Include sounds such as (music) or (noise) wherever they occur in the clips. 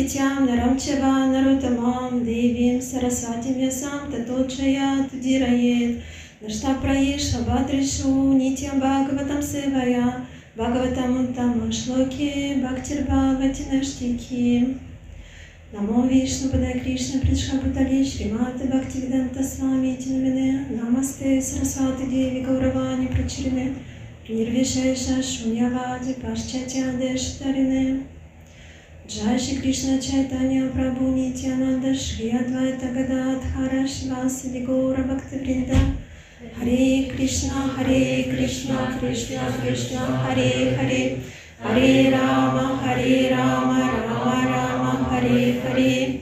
Пітям нарамчева нарутамам, Девім сарасватім ясам, таточая тудіраєт, Наштапраєш абадришу, нітям бхагаватам севая, Бхагаватам там шлоки, бхактирбхавати наштики. Намо Вишну Падая Кришна Притшха Бутали Шримата Бхактивиданта Свами Тинамине Намасте Сарасвати Деви Гауравани Прачирине Нирвишеша Шуньявади Пашчатя Дештарине Намасте Paschatya Deshtarine Jai Shri Krishna Chaitanya Prabhu Nityananda Shri Advaita Gadadhara Shivasadi Gaura Bhaktivinoda Hare Krishna Hare Krishna Krishna Krishna Hare Hare. Hare Rama Hare Rama Rama Rama Hare Hare.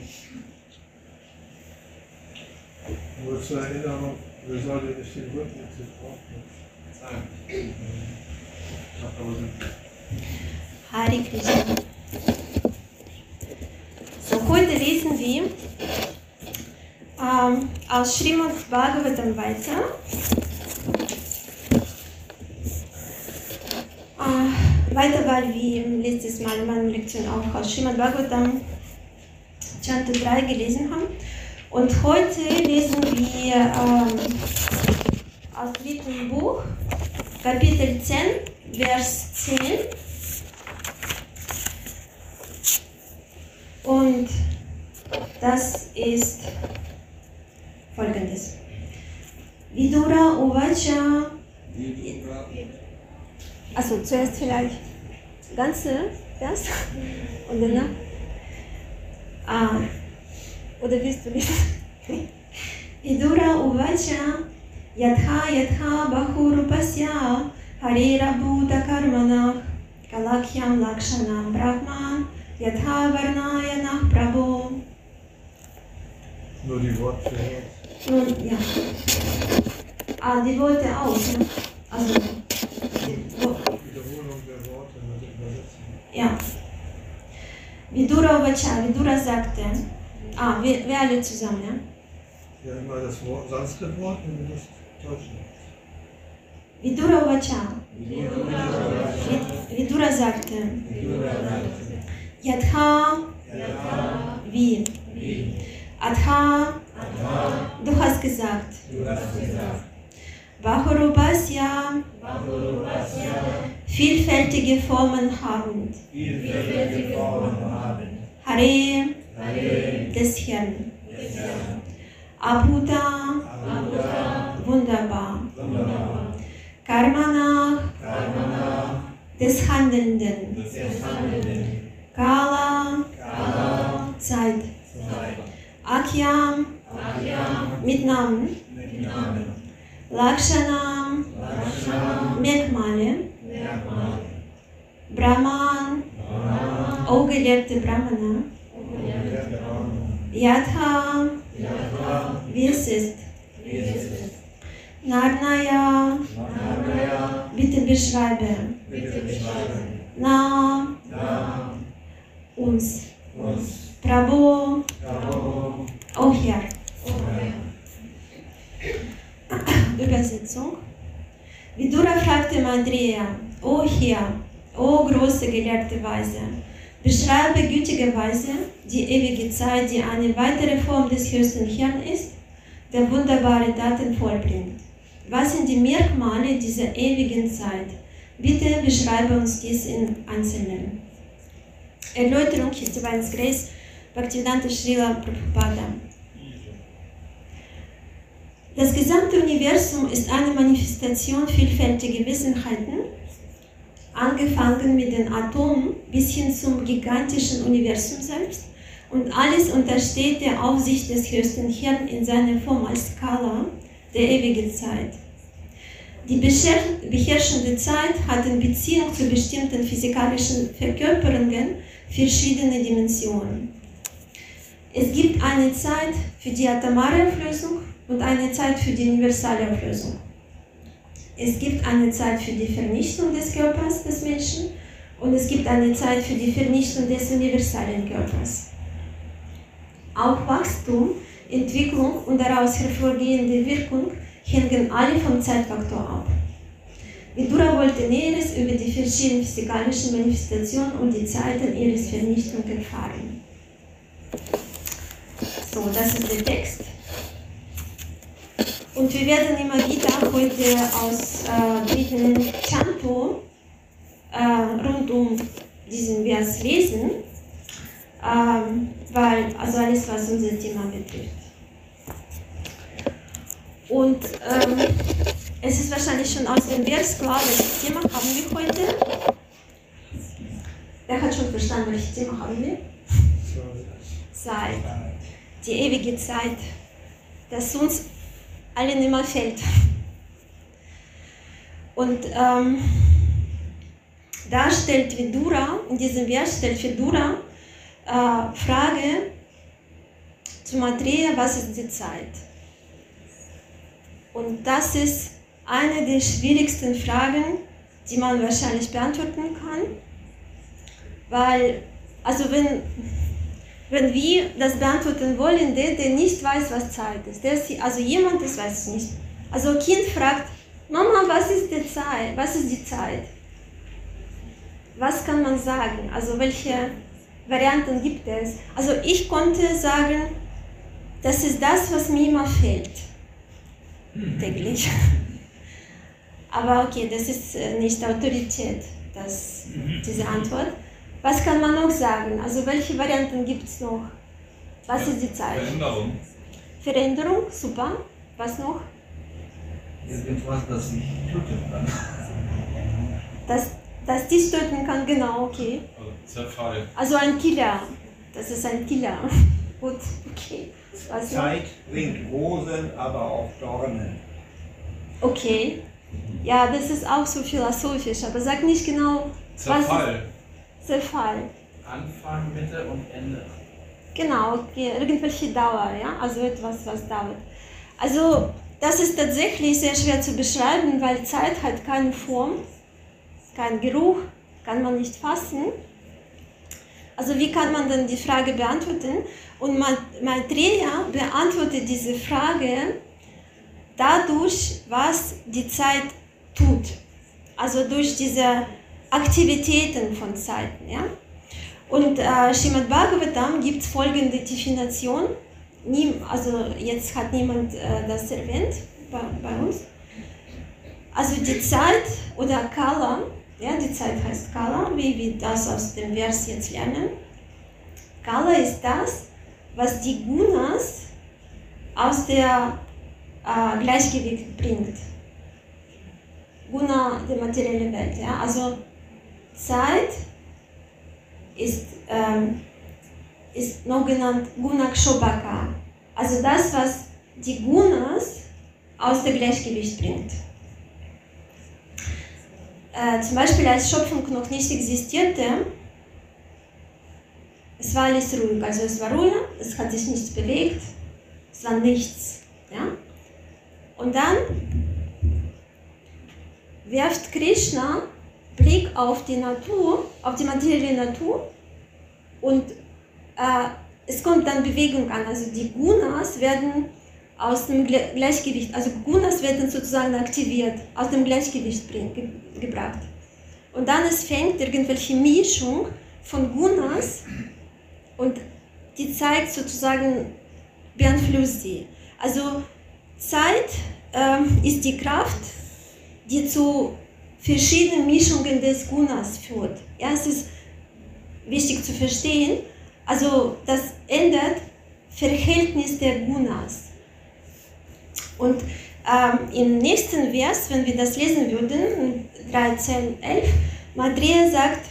Nur zur Erinnerung, wir sollten nicht den So, heute lesen wir ähm, aus Srimad Bhagavatam weiter. Äh, weiter, weil wir letztes Mal in meiner Lektion auch aus Srimad Bhagavatam Chapter 3 gelesen haben. Und heute lesen wir ähm, aus dem dritten Buch, Kapitel 10, Vers 10. Und das ist folgendes. Vidura Uvacha. Also zuerst vielleicht ganze Vers und danach. Ah, oder willst du nicht? (laughs) Vidura Uvacha Yatha Yatha Bahurupasya Harira Bhuta Karmana Kalakyam Lakshanam Brahman Yatha Varnayanah Prabhu. Nur die Worte. Nun, ja. Ah, die Worte auch, ne? Also, die, Wo- Wiederholung der Worte mit Übersetzen. ja. Vidura Vacha, Vidura sagte, ah, wir, wir alle zusammen, ja? Ja, immer das Wort, Sanskrit-Wort und das Deutsche. Vidura Vacha, Vid- Vidura sagte, Yatha, wie, Atha, du hast gesagt, Bahurupasya, vielfältige Formen habend, Hare, des Herrn, Abhuta, wunderbar, Karmana, des Handelnden, Kala, Zeit, Akyam, mit Namen, Lakshana, Merkmale, Brahman, O gelehrte Brahmana, Yatha, wie es ist, Narnaya, bitte beschreibe, Na, uns, Prabhu, O Herr. Übersetzung. Vidura fragte Mandriya, O Herr, O große gelehrte Weise, beschreibe gütigerweise die ewige Zeit, die eine weitere Form des höchsten Herrn ist, der wunderbare Taten vollbringt. Was sind die Merkmale dieser ewigen Zeit? Bitte beschreibe uns dies in Einzelnen. Erläuterung His Divine Grace Bhaktivedanta Srila Prabhupada. Das gesamte Universum ist eine Manifestation vielfältiger Wesenheiten, angefangen mit den Atomen bis hin zum gigantischen Universum selbst. Und alles untersteht der Aufsicht des höchsten Herrn in seiner Form als Skala der ewigen Zeit. Die beher- beherrschende Zeit hat in Beziehung zu bestimmten physikalischen Verkörperungen verschiedene Dimensionen. Es gibt eine Zeit für die atomare Auflösung und eine Zeit für die universale Auflösung. Es gibt eine Zeit für die Vernichtung des Körpers des Menschen und es gibt eine Zeit für die Vernichtung des universalen Körpers. Auch Wachstum, Entwicklung und daraus hervorgehende Wirkung hängen alle vom Zeitfaktor ab. Vidura wollte Näheres über die verschiedenen physikalischen Manifestationen und die Zeiten ihres Vernichtung erfahren. So, das ist der Text. Und wir werden immer wieder heute aus äh, Chanto äh, rund um diesen Vers lesen, ähm, weil also alles, was unser Thema betrifft. Und ähm, es ist wahrscheinlich schon aus dem Vers klar, welches Thema haben wir heute. Wer hat schon verstanden, welches Thema haben wir? Zeit. Die ewige Zeit, das uns allen immer fällt. Und ähm, da stellt Vidura, in diesem Vers stellt Vidura äh, Frage zu Maitreya, was ist die Zeit? Und das ist eine der schwierigsten Fragen, die man wahrscheinlich beantworten kann, weil, also wenn, wenn wir das beantworten wollen, der, der nicht weiß, was Zeit ist, der also jemand, das weiß es nicht. Also ein Kind fragt, Mama, was ist die Zeit? Was ist die Zeit? Was kann man sagen? Also welche Varianten gibt es? Also ich konnte sagen, das ist das, was mir immer fehlt. Täglich. Aber okay, das ist äh, nicht Autorität, das, diese Antwort. Was kann man noch sagen? Also welche Varianten gibt es noch? Was ist die Zeit? Veränderung. Veränderung, super. Was noch? Irgendwas, das mich töten kann. Dass, dass dies töten kann, genau, okay. Also Zerfall. Also ein Killer. Das ist ein Killer. (laughs) Gut, okay. Was noch? Zeit bringt Rosen, aber auch Dornen. Okay. Ja, das ist auch so philosophisch, aber sag nicht genau, was Zerfall. ist Zerfall. Anfang, Mitte und Ende. Genau, okay. irgendwelche Dauer, ja, also etwas, was dauert. Also das ist tatsächlich sehr schwer zu beschreiben, weil Zeit hat keine Form, kein Geruch, kann man nicht fassen. Also wie kann man dann die Frage beantworten? Und Ma- Maitreya beantwortet diese Frage dadurch, was die Zeit tut. Also durch diese Aktivitäten von Zeiten. Ja? Und äh, Srimad Bhagavatam gibt folgende Definition. Nie, also jetzt hat niemand äh, das erwähnt bei, bei uns. Also die Zeit oder Kala, ja, die Zeit heißt Kala, wie wir das aus dem Vers jetzt lernen. Kala ist das, was die Gunas aus der äh, Gleichgewicht bringt. Guna, die materielle Welt. Ja? Also Zeit ist, ähm, ist noch genannt Gunakshobaka. Also das, was die Gunas aus dem Gleichgewicht bringt. Äh, zum Beispiel als Schöpfung noch nicht existierte, es war alles ruhig. Also es war Ruhe, es hat sich nichts bewegt, es war nichts. Und dann wirft Krishna Blick auf die Natur, auf die materielle Natur und äh, es kommt dann Bewegung an. Also die Gunas werden aus dem Gle- Gleichgewicht, also Gunas werden sozusagen aktiviert, aus dem Gleichgewicht ge, gebracht. Und dann es fängt irgendwelche Mischung von Gunas und die Zeit sozusagen beeinflusst sie. Also Zeit ähm, ist die Kraft, die zu verschiedenen Mischungen des Gunas führt. Ja, es ist wichtig zu verstehen. Also das ändert Verhältnis der Gunas. Und ähm, im nächsten Vers, wenn wir das lesen würden, in 13, 11, Maitreya sagt,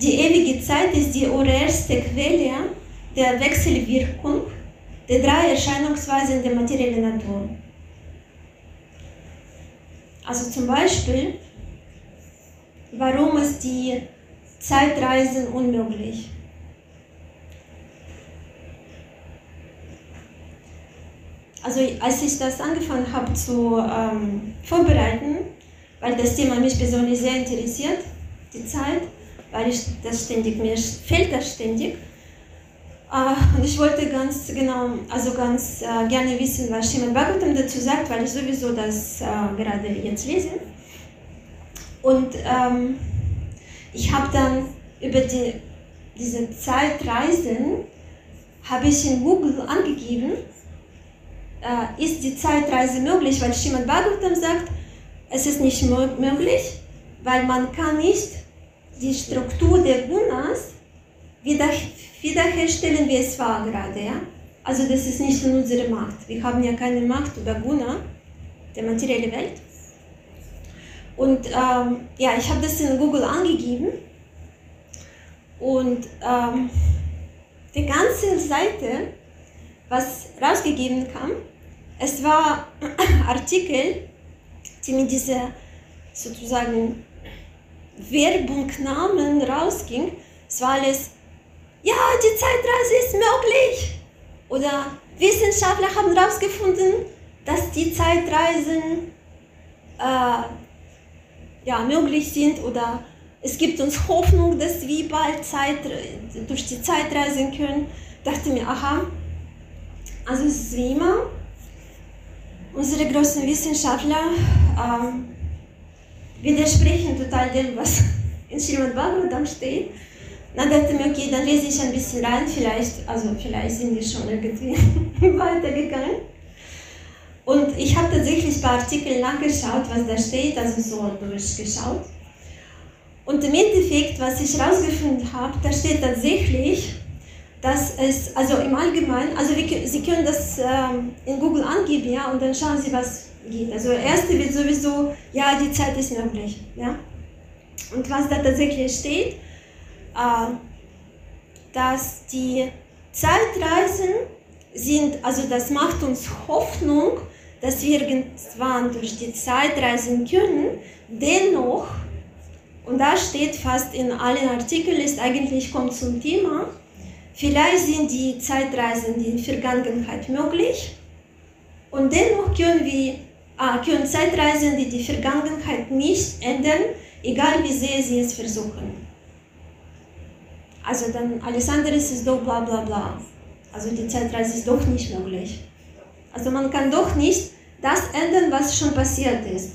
die ewige Zeit ist die oberste Quelle der Wechselwirkung die drei Erscheinungsweisen der materiellen Natur. Also zum Beispiel, warum ist die Zeitreise unmöglich? Also als ich das angefangen habe zu ähm, vorbereiten, weil das Thema mich persönlich sehr interessiert, die Zeit, weil ich das ständig, mir fehlt das ständig. Äh, und ich wollte ganz genau, also ganz äh, gerne wissen, was Shimon Bhagavatam dazu sagt, weil ich sowieso das äh, gerade jetzt lese. Und ähm, ich habe dann über die, diese Zeitreisen, habe ich in Google angegeben, äh, ist die Zeitreise möglich, weil Shimon Bhagavatam sagt, es ist nicht möglich, weil man kann nicht die Struktur der Gunas wieder, wiederherstellen, wie es war gerade. Ja? Also das ist nicht in unserer Macht. Wir haben ja keine Macht über Guna, der materielle Welt. Und ähm, ja, ich habe das in Google angegeben und ähm, die ganze Seite, was rausgegeben kam, es war (clears throat) Artikel, die mit dieser sozusagen Werbungnamen rausging. Es war alles, ja, die Zeitreise ist möglich. Oder Wissenschaftler haben herausgefunden, dass die Zeitreisen äh, ja, möglich sind oder es gibt uns Hoffnung, dass wir bald Zeit, durch die Zeit reisen können. Dachte mir, aha, also es ist wie immer, unsere großen Wissenschaftler ähm, widersprechen total dem, was in Srimad Bhagavatam steht. Dann dachte mir, okay, dann lese ich ein bisschen rein, vielleicht, also vielleicht sind wir schon irgendwie (laughs) weitergegangen. Und ich habe tatsächlich bei Artikeln nachgeschaut, was da steht, also so durchgeschaut. Und im Endeffekt, was ich herausgefunden habe, da steht tatsächlich, dass es, also im Allgemeinen, also wir, Sie können das ähm, in Google angeben, ja, und dann schauen Sie, was geht. Also erste wird sowieso, ja, die Zeit ist möglich, ja. Und was da tatsächlich steht, dass die Zeitreisen sind, also das macht uns Hoffnung, dass wir irgendwann durch die Zeit reisen können. Dennoch und da steht fast in allen Artikeln, ist eigentlich kommt zum Thema, vielleicht sind die Zeitreisen in der Vergangenheit möglich und dennoch können wir äh, können Zeitreisen, die die Vergangenheit nicht ändern, egal wie sehr sie es versuchen. Also dann alles andere ist doch bla bla bla. Also die Zeitreise ist doch nicht möglich. Also man kann doch nicht das ändern, was schon passiert ist.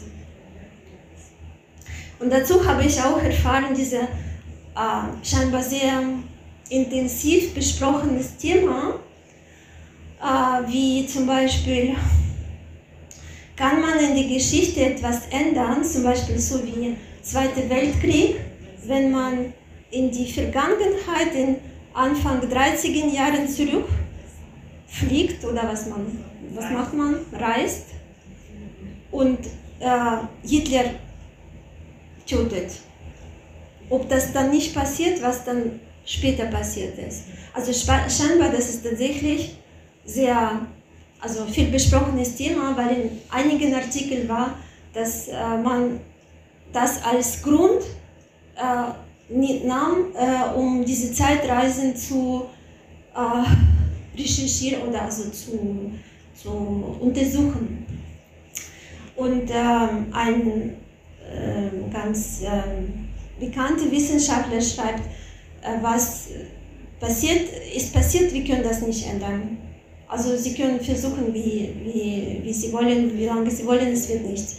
Und dazu habe ich auch erfahren, dieses äh, scheinbar sehr intensiv besprochenes Thema, äh, wie zum Beispiel, kann man in der Geschichte etwas ändern, zum Beispiel so wie Zweiter Weltkrieg, wenn man in die Vergangenheit, in Anfang 30er Jahren zurückfliegt oder was, man, was macht man? Reist und äh, Hitler tötet. Ob das dann nicht passiert, was dann später passiert ist. Also scheinbar, das ist tatsächlich sehr, also viel besprochenes Thema, weil in einigen Artikeln war, dass äh, man das als Grund äh, nahm, äh, um diese Zeitreisen zu äh, recherchieren oder also zu, zu untersuchen. Und ähm, ein ähm, ganz ähm, bekannte Wissenschaftler schreibt, äh, was passiert, ist passiert, wir können das nicht ändern. Also sie können versuchen, wie, wie, wie sie wollen, wie lange sie wollen, es wird nichts.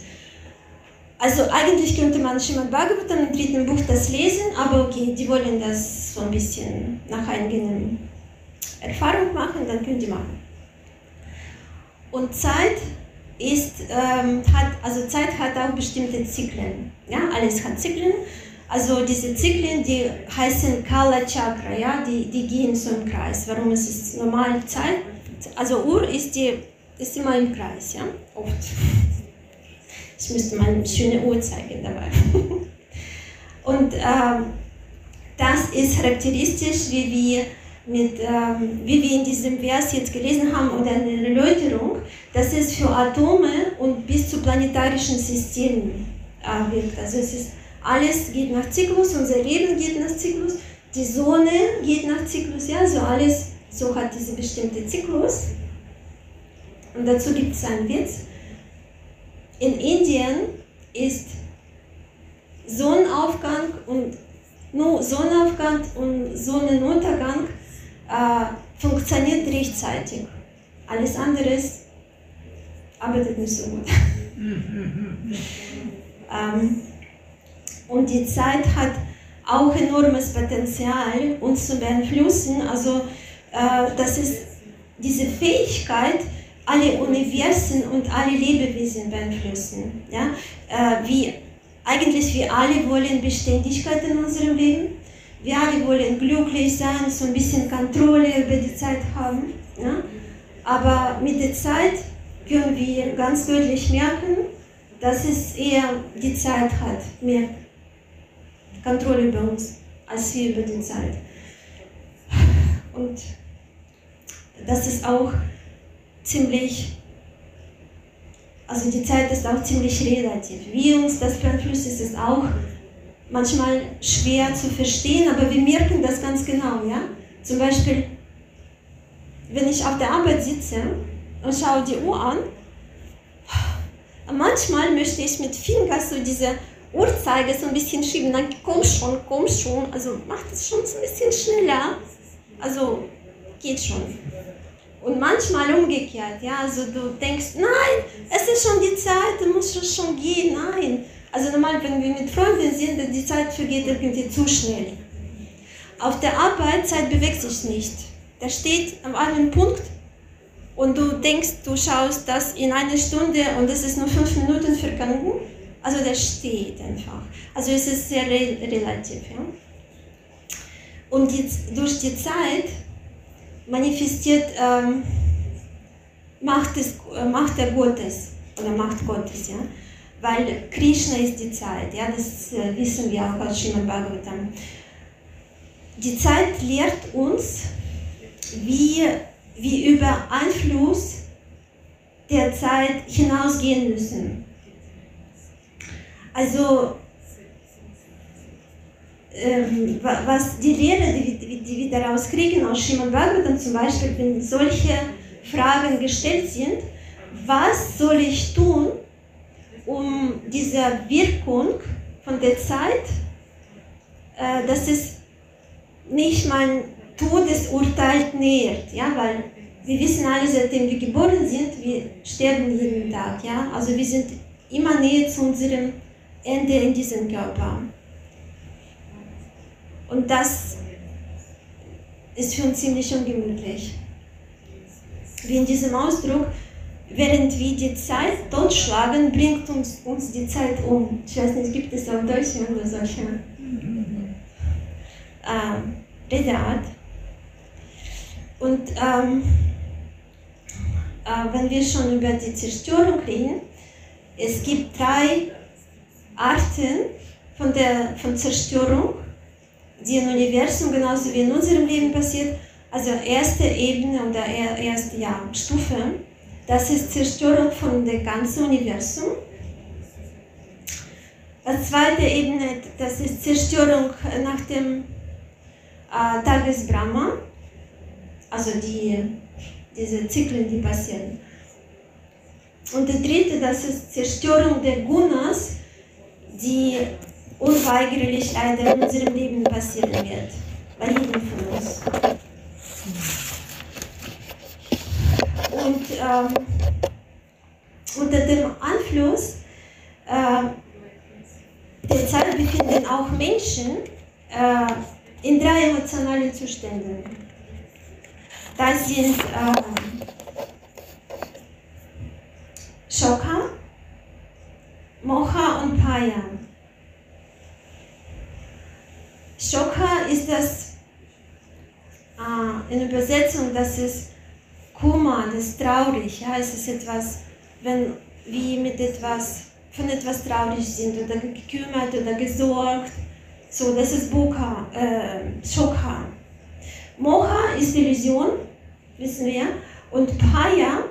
Also eigentlich könnte man Srimad Bhagavatam im dritten Buch das lesen, aber okay, die wollen das so ein bisschen nach eigener Erfahrung machen, dann können die machen. Und Zeit ist, ähm, hat, also Zeit hat auch bestimmte Zyklen. Ja, alles hat Zyklen. Also diese Zyklen, die heißen Kala Chakra, ja, die, die gehen so im Kreis. Warum ist es normal Zeit? Also Uhr ist, die, ist immer im Kreis, ja, oft. Ich müsste mal eine schöne Uhr zeigen dabei. (laughs) Und ähm, das ist charakteristisch, wie wir mit, ähm, wie wir in diesem Vers jetzt gelesen haben, oder eine Erläuterung, dass es für Atome und bis zu planetarischen Systemen äh, wirkt. Also es ist, alles geht nach Zyklus, unser Leben geht nach Zyklus, die Sonne geht nach Zyklus, ja, so alles, so hat diese bestimmte Zyklus. Und dazu gibt es einen Witz. In Indien ist Sonnenaufgang und nur Sonnenaufgang und Sonnenuntergang äh, funktioniert rechtzeitig. Alles andere arbeitet nicht so gut. (laughs) ähm, und die Zeit hat auch enormes Potenzial, uns zu beeinflussen. Also äh, das ist diese Fähigkeit, alle Universen und alle Lebewesen beeinflussen. Ja? Äh, wie, eigentlich wir alle wollen Beständigkeit in unserem Leben. Wir alle wollen glücklich sein, so ein bisschen Kontrolle über die Zeit haben. Ja? Aber mit der Zeit können wir ganz deutlich merken, dass es eher die Zeit hat, mehr Kontrolle über uns, als wir über die Zeit. Und das ist auch ziemlich, also die Zeit ist auch ziemlich relativ. Wie uns das beeinflusst, ist es auch manchmal schwer zu verstehen, aber wir merken das ganz genau. Ja? Zum Beispiel, wenn ich auf der Arbeit sitze und schaue die Uhr an, manchmal möchte ich mit Finger so diese Uhrzeiger so ein bisschen schieben, dann komm schon, komm schon, also mach das schon so ein bisschen schneller. Also geht schon. Und manchmal umgekehrt, ja, also du denkst, nein, es ist schon die Zeit, du musst schon gehen, nein. Also normal, wenn wir mit Freunden sind, die Zeit vergeht irgendwie zu schnell. Auf der Arbeit, Zeit bewegt sich nicht. Da steht am einen Punkt und du denkst, du schaust das in einer Stunde und es ist nur fünf Minuten vergangen. Also der steht einfach. Also es ist sehr re relativ. Ja? Und jetzt durch die Zeit manifestiert ähm, Macht, des, äh, Macht der Gottes oder Macht Gottes, ja. Weil Krishna ist die Zeit, ja, das äh, wissen wir auch aus Srimad Bhagavatam. Die Zeit lehrt uns, wie wir über Einfluss der Zeit hinausgehen müssen. Also was die Lehre, die, die, die wir daraus kriegen aus Shimon Bhagavatam zum Beispiel, wenn solche Fragen gestellt sind, was soll ich tun, um diese Wirkung von der Zeit, äh, dass es nicht mein Todesurteil nähert, ja, weil wir wissen alle, seitdem wir geboren sind, wir sterben jeden Tag, ja, also wir sind immer näher zu unserem Ende in diesem Körper. Und das ist für uns ziemlich ungemütlich. Wie in diesem Ausdruck, während wir die Zeit totschlagen, bringt uns, uns die Zeit um. Ich weiß nicht, gibt es auch solche oder solche äh, Redeart? Und ähm, äh, wenn wir schon über die Zerstörung reden, es gibt drei Arten von, der, von Zerstörung die im Universum genauso wie in unserem Leben passiert. Also erste Ebene oder erste ja, Stufe, das ist Zerstörung von dem ganzen Universum. Die zweite Ebene, das ist Zerstörung nach dem äh, Tages Brahma, also die, diese Zyklen, die passieren. Und der dritte, das ist Zerstörung der Gunas, die unweigerlich leider in unserem Leben passieren wird. Bei jedem von uns. Und ähm, unter dem Einfluss äh, der Zeit befinden auch Menschen äh, in drei emotionalen Zuständen. Das sind äh, Shoka, Mocha und Paya. Shoka ist das äh, in Übersetzung, das ist Kummer, das ist traurig. Ja? Es ist etwas, wenn wir mit etwas, von etwas traurig sind oder gekümmert oder gesorgt. So, das ist Boka, äh, Shoka. Moha ist Illusion, wissen wir. Und Paya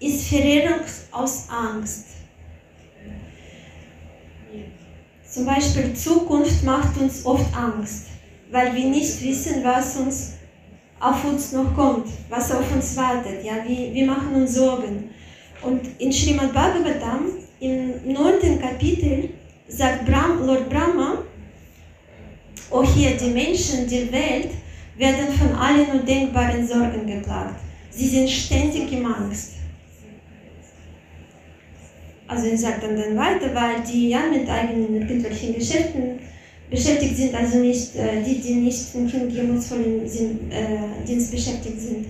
ist Verehrung aus Angst. Zum Beispiel Zukunft macht uns oft Angst, weil wir nicht wissen, was uns auf uns noch kommt, was auf uns wartet. Ja, wir, wir machen uns Sorgen. Und in Srimad Bhagavatam, im neunten Kapitel, sagt Brahm, Lord Brahma, oh hier, die Menschen der Welt werden von allen undenkbaren Sorgen geplagt. Sie sind ständig im Angst. Also er sagt dann, dann weiter, weil die ja mit eigenen irgendwelchen Geschäften beschäftigt sind, also nicht äh, die, die nicht im hingebungsvollen Sinn, äh, Dienst beschäftigt sind.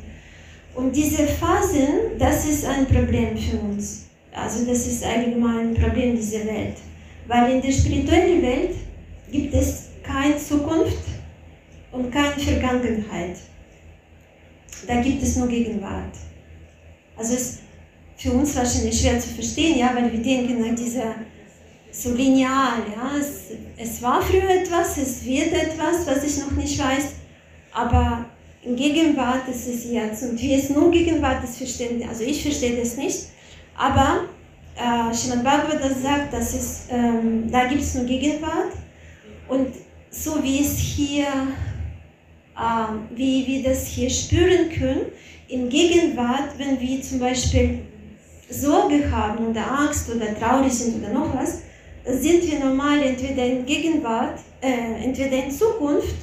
Und diese Phasen, das ist ein Problem für uns. Also das ist allgemein ein Problem dieser Welt. Weil in der spirituellen Welt gibt es keine Zukunft und keine Vergangenheit. Da gibt es nur Gegenwart. Also es für uns wahrscheinlich schwer zu verstehen, ja, weil wir denken dieser so lineal, ja, es, es war früher etwas, es wird etwas, was ich noch nicht weiß, aber in Gegenwart ist es jetzt und wie es nun Gegenwart ist, verstehen also ich verstehe das nicht, aber äh, Srimad Bhagavatam sagt, dass es, ähm, da gibt es nur Gegenwart und so wie es hier, äh, wie wir das hier spüren können, in Gegenwart, wenn wir zum Beispiel Sorge haben oder Angst oder traurig sind oder noch was, sind wir normal entweder in Gegenwart, äh, entweder in Zukunft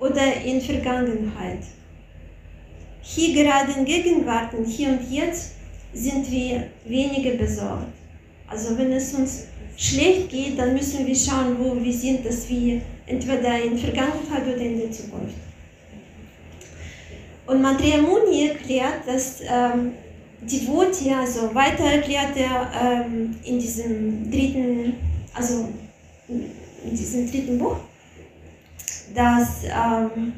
oder in Vergangenheit. Hier gerade in Gegenwart und hier und jetzt sind wir weniger besorgt. Also wenn es uns schlecht geht, dann müssen wir schauen, wo wir sind, dass wir entweder in Vergangenheit oder in der Zukunft. Und Maitreya Muni erklärt, dass ähm, Devoti, also weiter erklärt er ähm, in diesem dritten, also in diesem dritten Buch, dass ähm,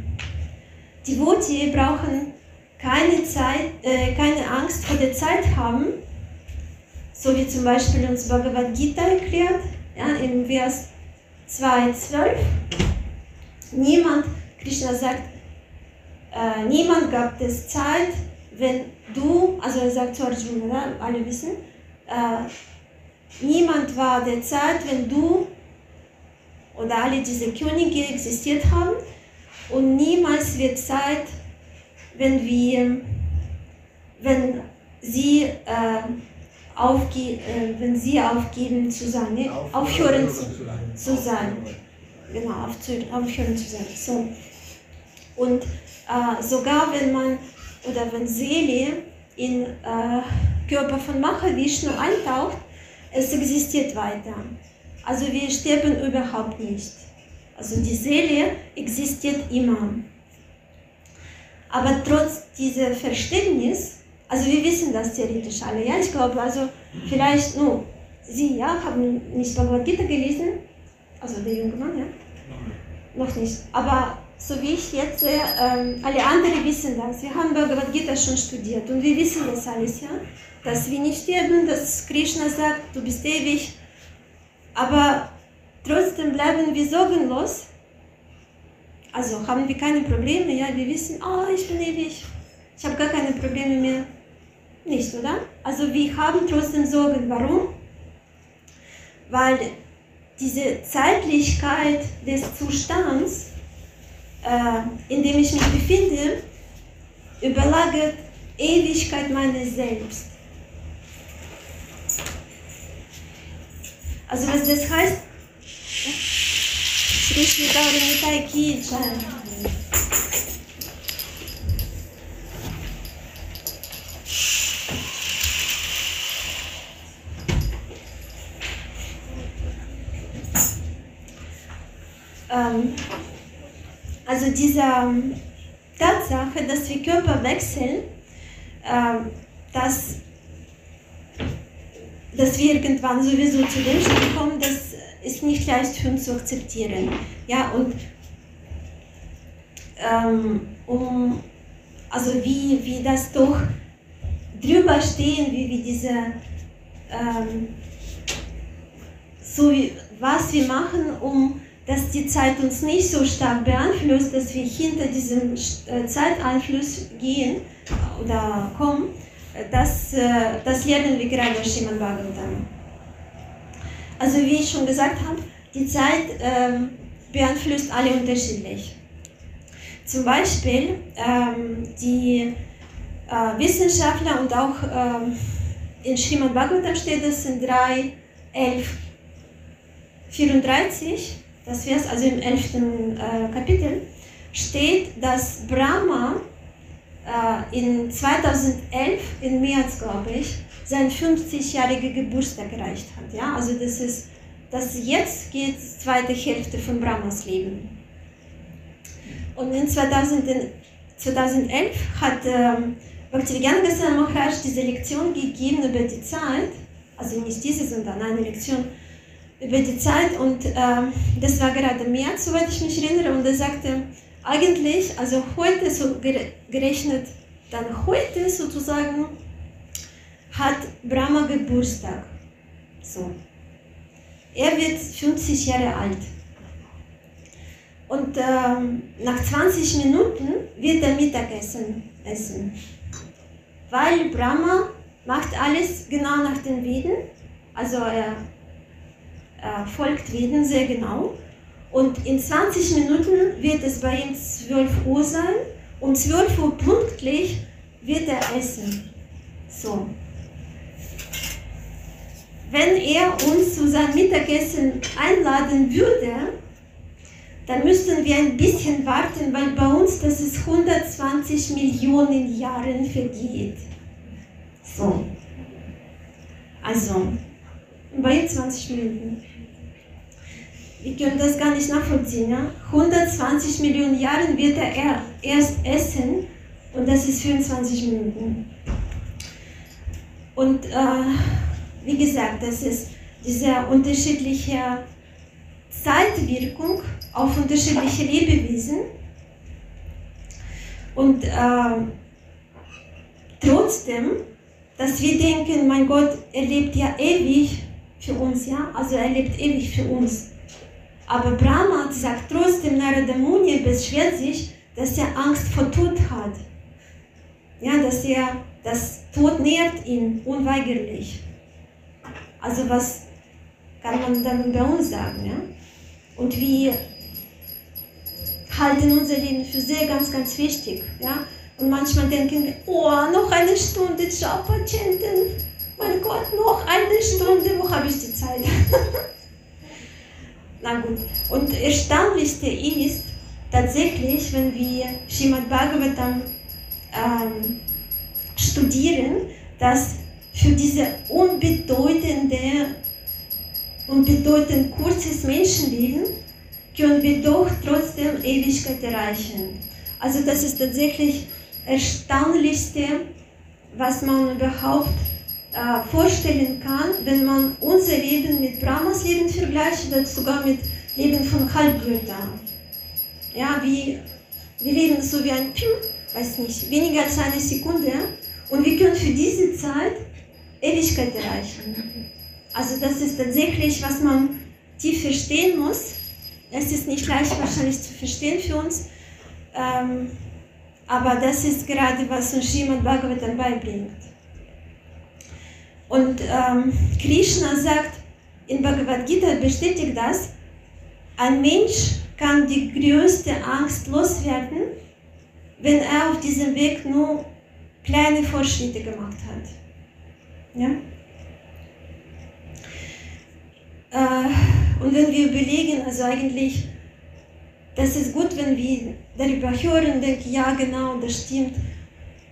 Devoti brauchen keine Zeit, äh, keine Angst vor der Zeit haben, so wie zum Beispiel uns Bhagavad Gita erklärt, ja, im Vers 2,12. Niemand, Krishna sagt, äh, niemand gab es Zeit, wenn du, also er sagt zu Arjuna, alle wissen, äh, niemand war der Zeit, wenn du oder alle diese Könige existiert haben und niemals wird Zeit, wenn wir, wenn sie, äh, aufge äh, wenn sie aufgeben zu sein, ne? aufhören zu, zu sein. Genau, aufhören zu sein. So. Und äh, sogar wenn man oder wenn Seele in äh, Körper von Mahavishnu eintaucht, es existiert weiter. Also wir sterben überhaupt nicht. Also die Seele existiert immer. Aber trotz dieser Verständnis, also wir wissen das theoretisch alle, ja, ich glaube, also vielleicht nur Sie, ja, haben nicht Bhagavad Gita gelesen, also der junge Mann, ja? Noch nicht. Aber so wie ich jetzt sehe, ähm, alle anderen wissen das. Wir haben Bhagavad Gita schon studiert und wir wissen das alles, ja? Dass wir nicht sterben, dass Krishna sagt, du bist ewig, aber trotzdem bleiben wir sorgenlos. Also haben wir keine Probleme, ja? Wir wissen, oh, ich bin ewig, ich habe gar keine Probleme mehr. Nicht, oder? Also wir haben trotzdem Sorgen. Warum? Weil diese Zeitlichkeit des Zustands äh, in dem ich mich befinde, überlagert Ewigkeit meines Selbst. Also was das heißt, Shri Shri Gauranitai Ki Jai. Ähm, also diese ähm, Tatsache, dass wir Körper wechseln, ähm, dass, dass wir irgendwann sowieso zu dem Stand kommen, das ist nicht leicht für uns zu akzeptieren. Ja, und ähm, um, also wie, wie das doch drüber stehen, wie wir diese, ähm, so wie, was wir machen, um dass die Zeit uns nicht so stark beeinflusst, dass wir hinter diesem äh, Zeiteinfluss gehen oder kommen, das, äh, das lernen wir gerade aus Schiman Bhagavatam. Also wie ich schon gesagt habe, die Zeit ähm, beeinflusst alle unterschiedlich. Zum Beispiel ähm, die äh, Wissenschaftler und auch ähm, in Srimad Bhagavatam steht es in 3, 11, 34, das Vers, also im 11. Äh, Kapitel, steht, dass Brahma äh, in 2011, im März glaube ich, sein 50-jähriger Geburtstag erreicht hat. Ja? Also das ist, das jetzt geht die zweite Hälfte von Brahmas Leben. Und in 2000, 2011 hat ähm, Bhaktivedanta Goswami Maharaj diese Lektion gegeben über die Zeit, also nicht diese, sondern eine Lektion über die Zeit und ähm, das war gerade März, soweit ich mich erinnere, und er sagte, eigentlich, also heute so gerechnet, dann heute sozusagen hat Brahma Geburtstag. So. Er wird 50 Jahre alt. Und ähm, nach 20 Minuten wird er Mittagessen essen. Weil Brahma macht alles genau nach den Veden. Also er, er folgt Veden sehr genau. Und in 20 Minuten wird es bei ihm 12 Uhr sein. Und 12 Uhr pünktlich wird er essen. So. Wenn er uns zu seinem Mittagessen einladen würde, dann müssten wir ein bisschen warten, weil bei uns das ist 120 Millionen Jahre vergeht. So. Also, bei 20 Minuten. Wir können das gar nicht nachvollziehen. Ja? 120 Millionen Jahre wird er erst essen und das ist 24 Minuten. Und äh, wie gesagt, das ist diese unterschiedliche Zeitwirkung auf unterschiedliche Lebewesen. Und äh, trotzdem, dass wir denken, mein Gott, er lebt ja ewig für uns, ja, also er lebt ewig für uns. Aber Brahma sagt trotzdem, Narada Muni beschwert sich, dass er Angst vor Tod hat. Ja, dass er, das Tod nährt ihn unweigerlich. Also was kann man dann bei uns sagen, ja? Und wir halten unser Leben für sehr ganz, ganz wichtig. Ja? Und manchmal denken wir, oh, noch eine Stunde Japa-Chanten. Mein Gott, noch eine Stunde, wo habe ich die Zeit? (laughs) Na gut. Und Erstaunlichste ist tatsächlich, wenn wir Srimad Bhagavatam ähm, studieren, dass für diese unbedeutende und bedeutend kurzes Menschenleben können wir doch trotzdem Ewigkeit erreichen. Also das ist tatsächlich erstaunlichste, was man überhaupt äh, vorstellen kann, wenn man unser Leben mit Brahmas Leben vergleicht oder sogar mit Leben von Halbgöttern. Ja, wie, wir leben so wie ein Piu, weiß nicht, weniger als eine Sekunde und wir können für diese Zeit Ewigkeit erreichen. Also das ist tatsächlich, was man tief verstehen muss. Es ist nicht leicht wahrscheinlich zu verstehen für uns, ähm, aber das ist gerade, was uns Srimad Bhagavatam beibringt. Und ähm, Krishna sagt, in Bhagavad Gita bestätigt das, ein Mensch kann die größte Angst loswerden, wenn er auf diesem Weg nur kleine Fortschritte gemacht hat. Ja? Äh, und wenn wir überlegen, also eigentlich, das ist gut, wenn wir darüber hören denken, ja genau, das stimmt.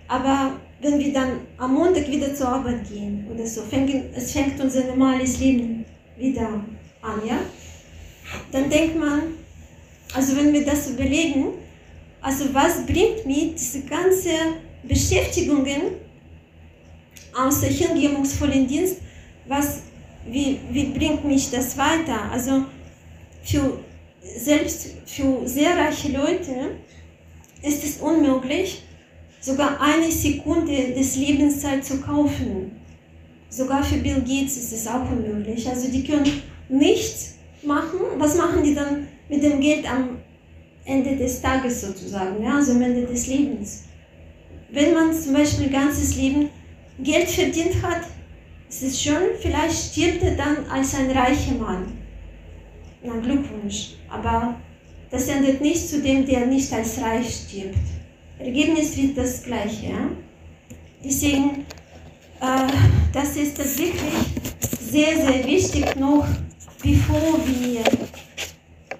Aber wenn wir dann am Montag wieder zur Arbeit gehen oder so, fängt, es fängt unser normales Leben wieder an, ja? Dann denkt man, also wenn wir das überlegen, also was bringt mir diese ganze Beschäftigungen außer hingebungsvollen Dienst, was wie, wie bringt mich das weiter? Also für, selbst für sehr reiche Leute ist es unmöglich, sogar eine Sekunde des Lebenszeit zu kaufen. Sogar für Bill Gates ist es auch unmöglich. Also die können nichts machen. Was machen die dann mit dem Geld am Ende des Tages sozusagen, ja? also am Ende des Lebens? Wenn man zum Beispiel ganzes Leben Geld verdient hat, es ist schön, vielleicht stirbt er dann als ein reicher Mann. Na, Glückwunsch. Aber das endet nicht zu dem, der nicht als reich stirbt. Ergebnis wird das gleiche. Ja? Deswegen, äh, das ist tatsächlich sehr, sehr wichtig noch, bevor wir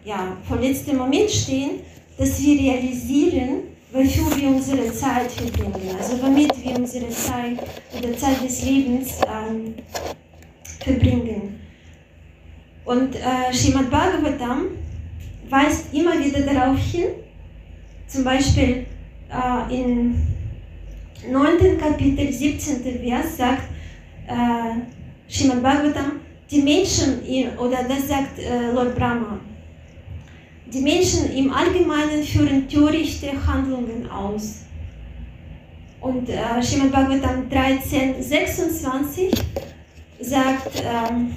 ja, vor letztem Moment stehen, dass wir realisieren, wofür wir unsere Zeit verbringen, also womit wir unsere Zeit oder Zeit des Lebens ähm, verbringen. Und äh, Srimad Bhagavatam weist immer wieder darauf hin, zum Beispiel äh, im 9. Kapitel, 17. Vers sagt äh, Srimad Bhagavatam, die Menschen, oder das sagt äh, Lord Brahma, die Menschen im Allgemeinen führen törichte Handlungen aus. Und äh, Srimad Bhagavatam 13, 26 sagt, ähm,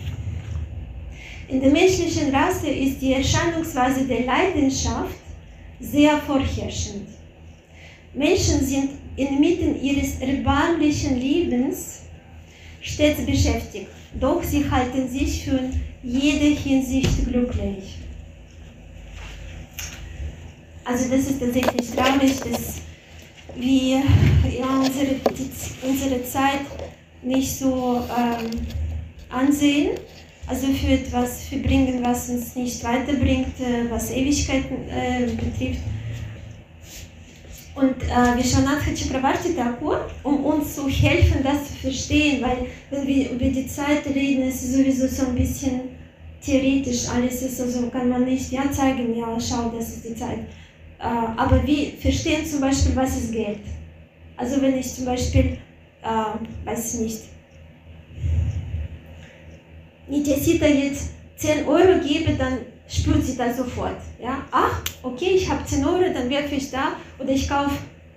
in der menschlichen Rasse ist die Erscheinungsweise der Leidenschaft sehr vorherrschend. Menschen sind inmitten ihres erbärmlichen Lebens stets beschäftigt, doch sie halten sich für jede Hinsicht glücklich. Also das ist tatsächlich traurig, dass wir ja, unsere, die, unsere Zeit nicht so ähm, ansehen also für etwas verbringen, was uns nicht weiterbringt, äh, was Ewigkeiten äh, betrifft. Und äh, Vishwanath Chakravarti Thakur, um uns zu helfen, das zu verstehen, weil wenn wir über die Zeit reden, ist es sowieso so ein bisschen theoretisch, alles ist so, also kann man nicht ja, zeigen, ja, schau, das ist die Zeit. Äh, aber wir verstehen zum Beispiel, was ist Geld. Also wenn ich zum Beispiel, äh, weiß ich nicht, Nitesita jetzt 10 Euro gebe, dann spürt sie das sofort. Ja? Ach, okay, ich habe 10 Euro, dann werfe ich da oder ich kaufe,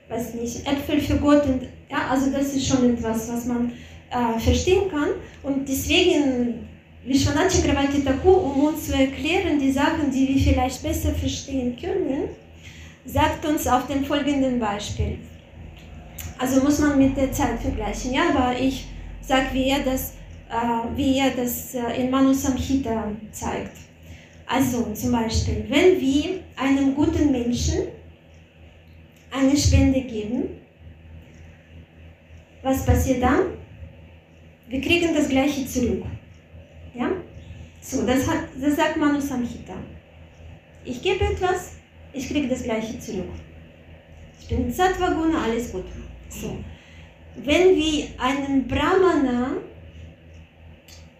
weiß nicht, Äpfel für Gott. Und, ja, also das ist schon etwas, was man äh, verstehen kann. Und deswegen, Vishwanath Chakravarti Thakur, um uns zu erklären, die Sachen, die wir vielleicht besser verstehen können, sagt uns auf dem folgenden Beispiel. Also muss man mit der Zeit vergleichen. Ja, aber ich sage, wie er das äh, wie er das äh, in Manu Samhita zeigt. Also zum Beispiel, wenn wir einem guten Menschen eine Spende geben, was passiert dann? Wir kriegen das Gleiche zurück. Ja? So, das, hat, das sagt Manu Samhita. Ich gebe etwas, ich kriege das Gleiche zurück. Ich bin Satvaguna, alles gut. So. Wenn wir einem Brahmana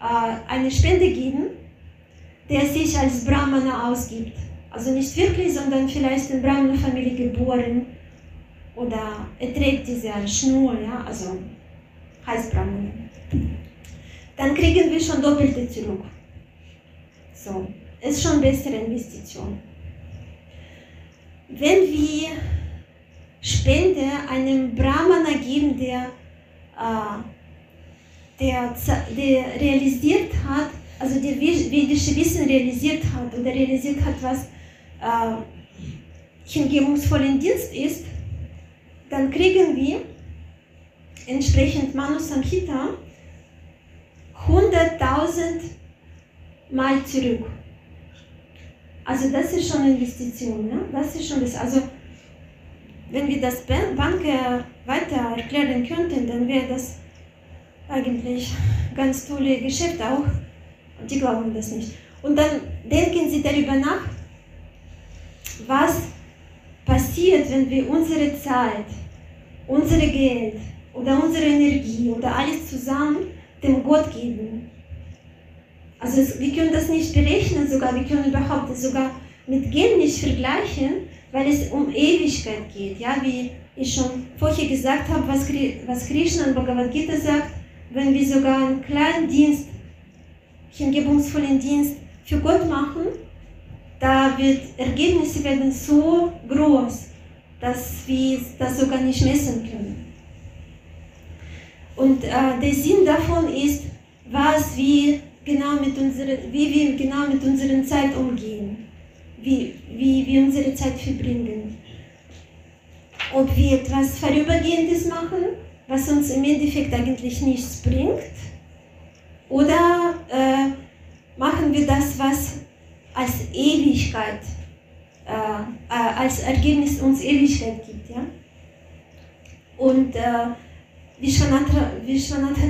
äh, eine Spende geben, der sich als Brahmana ausgibt. Also nicht wirklich, sondern vielleicht in Brahmana-Familie geboren oder er trägt diese Schnur, ja, also heißt Brahmana. Dann kriegen wir schon doppelte zurück. So, ist schon bessere Investition. Wenn wir Spende einem Brahmana geben, der äh, der, der realisiert hat, also der vedische Wissen realisiert hat oder realisiert hat, was äh, hingebungsvollen Dienst ist, dann kriegen wir entsprechend Manu Samhita 100.000 Mal zurück. Also das ist schon Investition. Ne? Das ist schon das. Also wenn wir das Banker weiter erklären könnten, dann wäre das eigentlich ganz tolle Geschäfte auch. Und die glauben das nicht. Und dann denken sie darüber nach, was passiert, wenn wir unsere Zeit, unsere Geld oder unsere Energie oder alles zusammen dem Gott geben. Also es, wir können das nicht berechnen, sogar wir können überhaupt das sogar mit Geld nicht vergleichen, weil es um Ewigkeit geht. Ja, wie ich schon vorher gesagt habe, was, was Krishna in Bhagavad Gita sagt, wenn wir sogar einen kleinen Dienst, hingebungsvollen Dienst für Gott machen, da wird Ergebnisse werden so groß, dass wir das sogar nicht messen können. Und äh, der Sinn davon ist, was wir genau mit unserer, wie wir genau mit unserer Zeit umgehen, wie, wie wir unsere Zeit verbringen. Ob wir etwas Vorübergehendes machen was uns im Endeffekt eigentlich nichts bringt? Oder äh, machen wir das, was als Ewigkeit äh, äh, als Ergebnis uns Ewigkeit gibt. Ja? Und äh, Vishwanatha,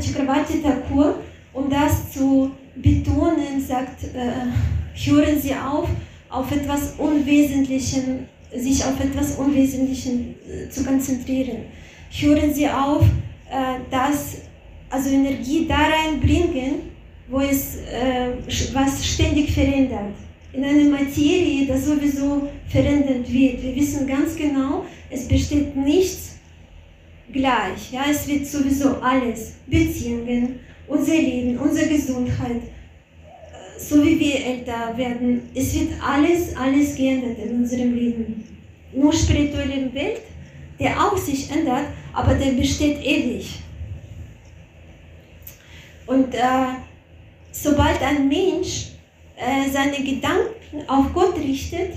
Chakravarti Thakur, um das zu betonen, sagt, äh, hören Sie auf, auf etwas Unwesentlichen, sich auf etwas Unwesentlichen äh, zu konzentrieren. Hören Sie auf, äh, das, also Energie da reinbringen, wo es äh, was ständig verändert. In einer Materie, das sowieso verändert wird. Wir wissen ganz genau, es besteht nichts gleich. Ja, es wird sowieso alles, Beziehungen, unser Leben, unsere Gesundheit, äh, so wie wir älter werden, es wird alles, alles geändert in unserem Leben. Nur spirituelle Welt, der auch sich ändert, aber der besteht ewig. Und äh, sobald ein Mensch äh, seine Gedanken auf Gott richtet,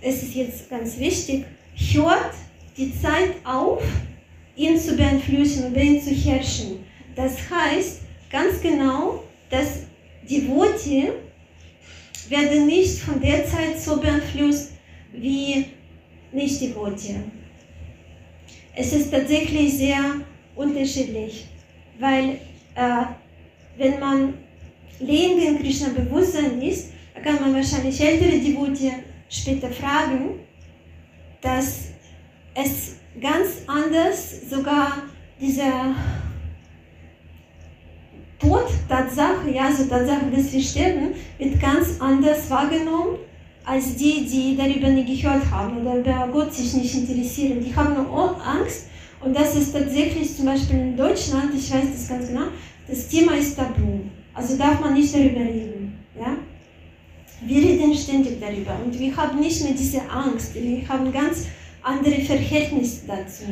es ist jetzt ganz wichtig, hört die Zeit auf, ihn zu beeinflussen über ihn zu herrschen. Das heißt ganz genau, dass die Worte werden nicht von der Zeit so beeinflusst wie nicht die Worte. Es ist tatsächlich sehr unterschiedlich, weil wenn man länger in Krishna Bewusstsein ist, da kann man wahrscheinlich ältere Devote später fragen, dass es ganz anders sogar diese Tod, Tatsache, ja, also Tatsache, dass wir sterben, wird ganz anders wahrgenommen als die, die darüber nie gehört haben oder über Gott sich nicht interessieren. Die haben nur Angst und das ist tatsächlich zum Beispiel in Deutschland, ich weiß das ganz genau, das Thema ist tabu. Also darf man nicht darüber reden. Ja? Wir reden ständig darüber und wir haben nicht mehr diese Angst. Wir haben ganz andere Verhältnisse dazu,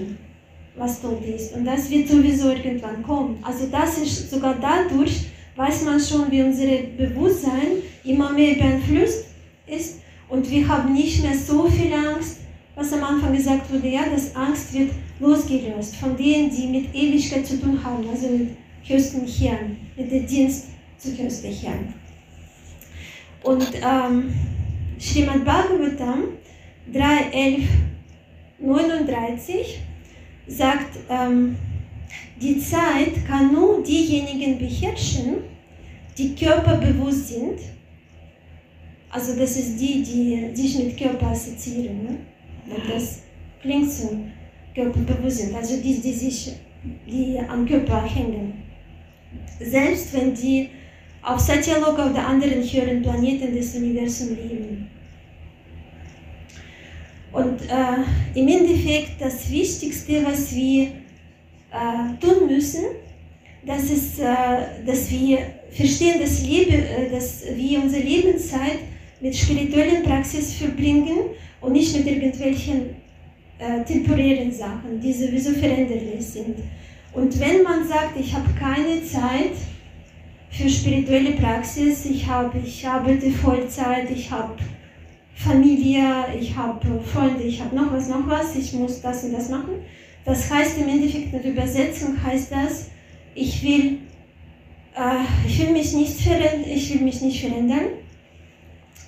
was dort ist. Und das wird sowieso irgendwann kommen. Also das ist sogar dadurch, weiß man schon, wie unser Bewusstsein immer mehr beeinflusst ist und wir haben nicht mehr so viel Angst, was am Anfang gesagt wurde, ja, dass Angst wird losgelöst von denen, die mit Ewigkeit zu tun haben, also mit höchsten Herrn, mit dem Dienst zu höchsten Herrn. Und ähm, Srimad Bhagavatam 3.11.39 sagt, ähm, die Zeit kann nur diejenigen beherrschen, die körperbewusst sind. Also das ist die, die sich mit Körper assoziieren. Ne? Das klingt so körperbewusst sind. Also die, die sich die am Körper hängen. Selbst wenn die auf Satyaloka oder anderen höheren Planeten des Universums leben. Und äh, im Endeffekt das Wichtigste, was wir äh, tun müssen, das ist, äh, dass wir verstehen, dass, Lebe, äh, dass wir unsere Lebenszeit mit spirituellen Praxis verbringen und nicht mit irgendwelchen äh, temporären Sachen, die sowieso veränderlich sind. Und wenn man sagt, ich habe keine Zeit für spirituelle Praxis, ich, hab, ich arbeite Vollzeit, ich habe Familie, ich habe Freunde, ich habe noch was, noch was, ich muss das und das machen. Das heißt im Endeffekt in der Übersetzung heißt das, ich will, äh, ich will mich nicht ich will mich nicht verändern.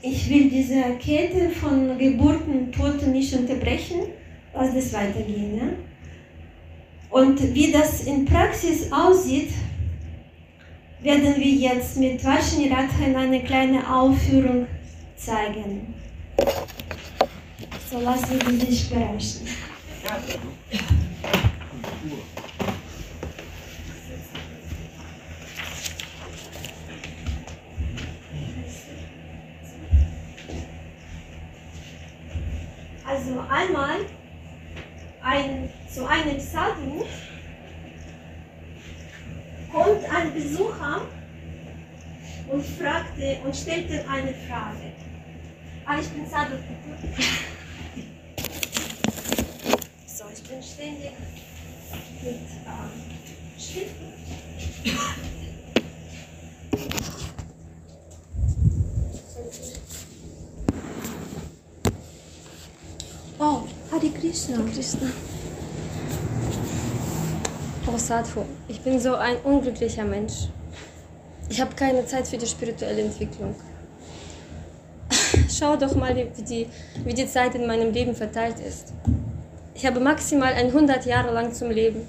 Ich will diese Kette von Geburten und Toten nicht unterbrechen, lass das weitergehen. Ne? Und wie das in Praxis aussieht, werden wir jetzt mit Varshini Radha in eine kleine Aufführung zeigen. So lassen Sie sich überraschen. Also einmal ein, zu einem Sadhu kommt ein Besucher und fragte und stellte eine Frage. Ah, ich bin Sadhu. So, ich bin ständig mit ähm, Schriften. Oh, Hare Krishna. Krishna. Oh, Sadhu, ich bin so ein unglücklicher Mensch. Ich habe keine Zeit für die spirituelle Entwicklung. schau doch mal, wie die, wie die Zeit in meinem Leben verteilt ist. Ich habe maximal 100 Jahre lang zum Leben.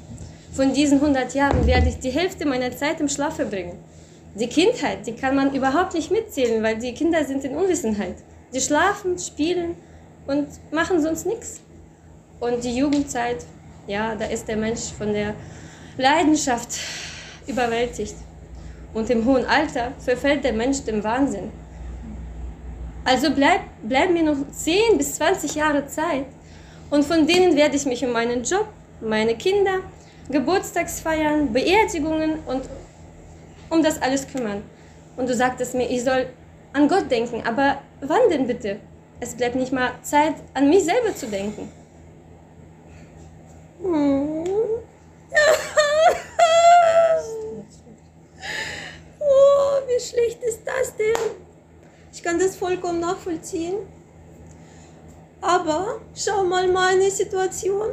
Von diesen 100 Jahren werde ich die Hälfte meiner Zeit im Schlaf verbringen. Die Kindheit, die kann man überhaupt nicht mitzählen, weil die Kinder sind in Unwissenheit. Die schlafen, spielen und machen sonst nichts. Und die Jugendzeit, ja, da ist der Mensch von der Leidenschaft überwältigt. Und im hohen Alter verfällt der Mensch dem Wahnsinn. Also bleib, bleiben mir noch 10 bis 20 Jahre Zeit. Und von denen werde ich mich um meinen Job, meine Kinder, Geburtstagsfeiern, Beerdigungen und um das alles kümmern. Und du sagtest mir, ich soll an Gott denken. Aber wann denn bitte? Es bleibt nicht mal Zeit, an mich selber zu denken. (laughs) Oh, wie schlecht ist das denn? Ich kann das vollkommen nachvollziehen. Aber schau mal meine Situation.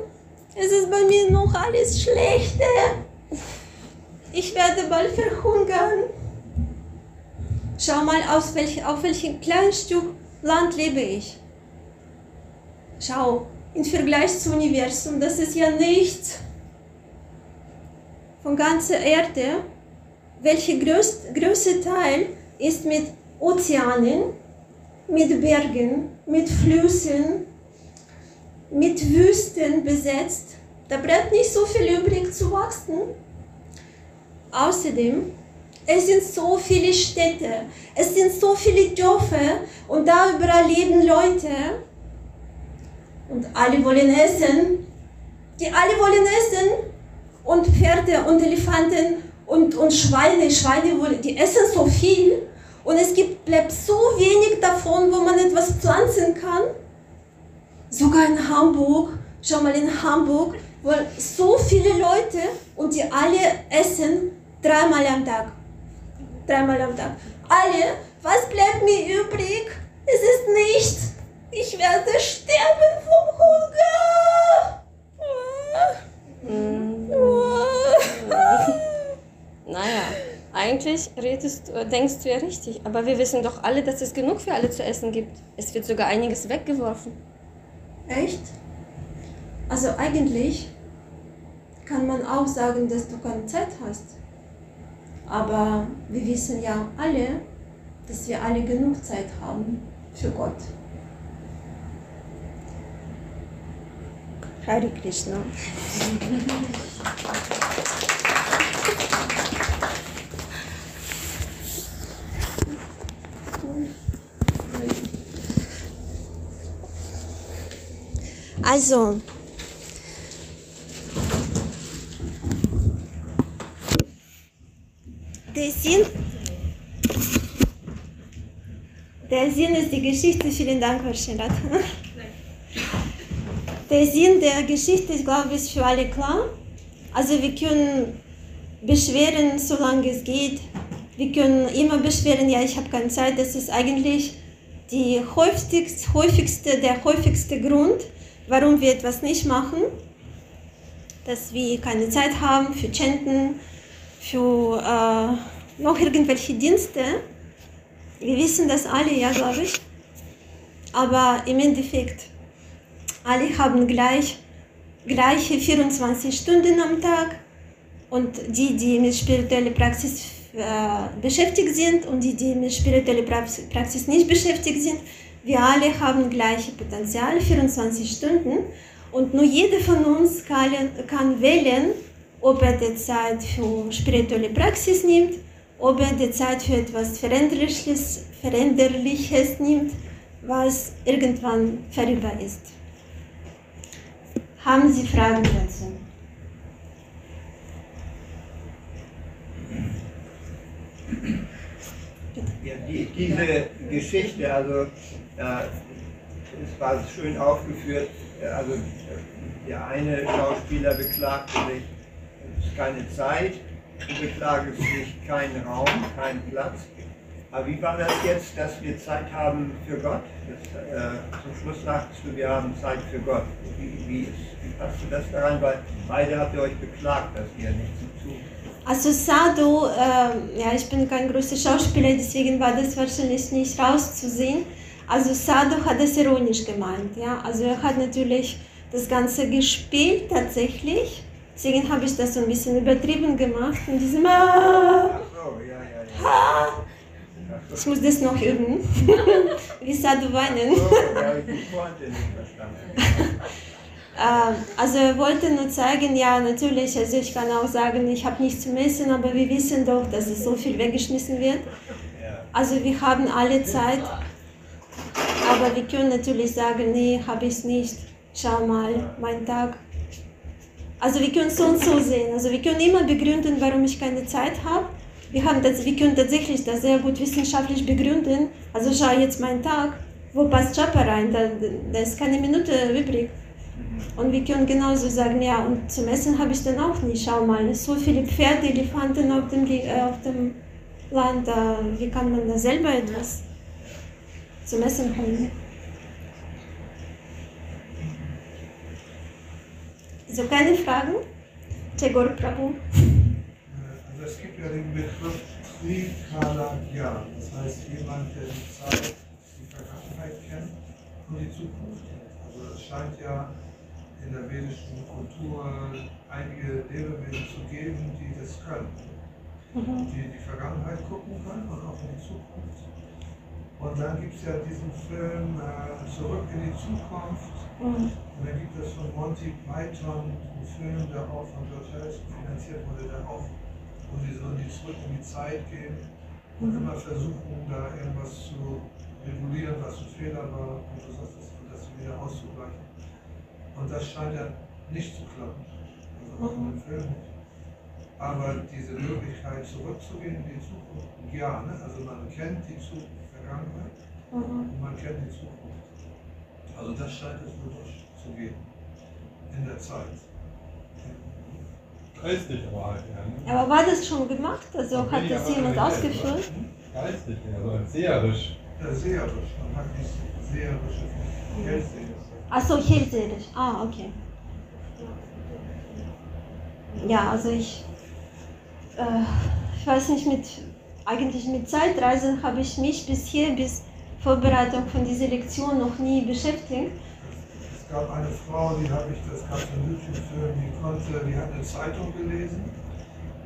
Es ist bei mir noch alles Schlechte. Ich werde bald verhungern. Schau mal, aus welch, auf welchem kleinen Stück Land lebe ich. Schau, im Vergleich zum Universum, das ist ja nichts. Von ganzer Erde, welcher größ, größte Teil ist mit Ozeanen, mit Bergen, mit Flüssen, mit Wüsten besetzt. Da bleibt nicht so viel übrig zu wachsen. Außerdem, es sind so viele Städte, es sind so viele Dörfer und da überall leben Leute und alle wollen essen. Die alle wollen essen und Pferde und Elefanten und, und Schweine, Schweine wollen, die essen so viel und es gibt, bleibt so wenig davon, wo man etwas pflanzen kann. Sogar in Hamburg, schau mal in Hamburg, wo so viele Leute und die alle essen dreimal am Tag. Dreimal am Tag. Alle, was bleibt mir übrig? Es ist nichts. Ich werde sterben vom Hunger. Naja, eigentlich redest, äh, denkst du ja richtig, aber wir wissen doch alle, dass es genug für alle zu essen gibt. Es wird sogar einiges weggeworfen. Echt? Also eigentlich kann man auch sagen, dass du keine Zeit hast. Aber wir wissen ja alle, dass wir alle genug Zeit haben für Gott. Hare Krishna. (laughs) Also, der Sinn, der Sinn ist die Geschichte. Vielen Dank, Herr Scherat. Der Sinn der Geschichte, ich glaube, ist für alle klar. Also wir können beschweren, solange es geht. Wir können immer beschweren, ja, ich habe keine Zeit. Das ist eigentlich die häufigste, häufigste, der häufigste Grund, warum wir etwas nicht machen. Dass wir keine Zeit haben für Chanten, für äh, noch irgendwelche Dienste. Wir wissen das alle, ja, glaube ich. Aber im Endeffekt, alle haben gleich, gleiche 24 Stunden am Tag. Und die, die mit spiritueller Praxis äh, beschäftigt sind und die, die mit spiritueller Praxis nicht beschäftigt sind, wir alle haben gleiche Potenzial, 24 Stunden. Und nur jeder von uns kann, kann wählen, ob er die Zeit für spirituelle Praxis nimmt, ob er die Zeit für etwas Veränderliches, Veränderliches nimmt, was irgendwann vorüber ist. Haben Sie Fragen dazu? Ja, die, diese Geschichte, also es war schön aufgeführt, äh, also der eine Schauspieler beklagte sich, es ist keine Zeit, du beklagst sich keinen Raum, keinen Platz. Aber wie war das jetzt, dass wir Zeit haben für Gott? Das, äh, zum Schluss sagtest du, wir haben Zeit für Gott. Wie, wie, ist, wie passt du das daran? Weil beide habt ihr euch beklagt, dass ihr nichts zu tun Also Sadhu, äh, ja, ich bin kein großer Schauspieler, deswegen war das wahrscheinlich nicht rauszusehen. Also Sado hat das ironisch gemeint, ja. Also er hat natürlich das Ganze gespielt tatsächlich. Deswegen habe ich das so ein bisschen übertrieben gemacht in diesem ah, so, ja, ja, ja. Ich muss das noch üben. (laughs) Wie Sado weinen. (laughs) Ähm, Also er wollte nur zeigen, ja natürlich, also ich kann auch sagen, ich habe nichts zu messen, aber wir wissen doch, dass es so viel weggeschmissen wird. Also wir haben alle Zeit, aber wir können natürlich sagen, nee, habe ich nicht. Schau mal, mein Tag. Also wir können es so und so sehen. Also wir können immer begründen, warum ich keine Zeit habe. Wir, haben das, wir können tatsächlich das sehr gut wissenschaftlich begründen. Also schau jetzt meinen Tag, wo passt Chapa rein? Da, da ist keine Minute übrig. Und wir können genauso sagen, ja, und zum Essen habe ich dann auch nicht. Schau mal, so viele Pferde, Elefanten auf dem, äh, auf dem Land. Da, wie kann man da selber etwas zum Essen holen? So, keine Fragen? Tagore Prabhu. Also es gibt ja den Begriff Trikalagya, das heißt jemand, der die Zeit, die Vergangenheit kennt und die Zukunft. Also es scheint ja in der vedischen Kultur einige Lebewesen zu geben, die das können. Die in die Vergangenheit gucken können und auch in die Zukunft. Und dann gibt es ja diesen Film äh, Zurück in die Zukunft. Mhm. Und dann gibt es von Monty Python einen Film, der auch von George Harrison finanziert wurde, der auch, wo sie so in die zurück in die Zeit gehen und immer versuchen, da irgendwas zu regulieren, was ein Fehler war und du sagst, das, das wieder auszugleichen. Und das scheint ja nicht zu klappen. Also auch in dem Film nicht. Aber diese Möglichkeit zurückzugehen in die Zukunft, ja, ne? also man kennt die Zu- Vergangenheit Mhm. und man kennt die Zukunft. Also das scheint es wohl durchzugehen in der Zeit. Geistig aber halt, ja. ne? Aber war das schon gemacht? Also Dann hat das jemand ausgeführt? Geistig, also seherisch. Ja, seherisch, man hat die seherische Hellsehen. Achso, hellseherisch. Ah, okay. Ja, also ich, äh, ich weiß nicht, mit, eigentlich mit Zeitreisen habe ich mich bisher, bis Vorbereitung von dieser Lektion noch nie beschäftigt. Es gab eine Frau, die habe ich, das gab einen YouTube-Film, die konnte, die hat eine Zeitung gelesen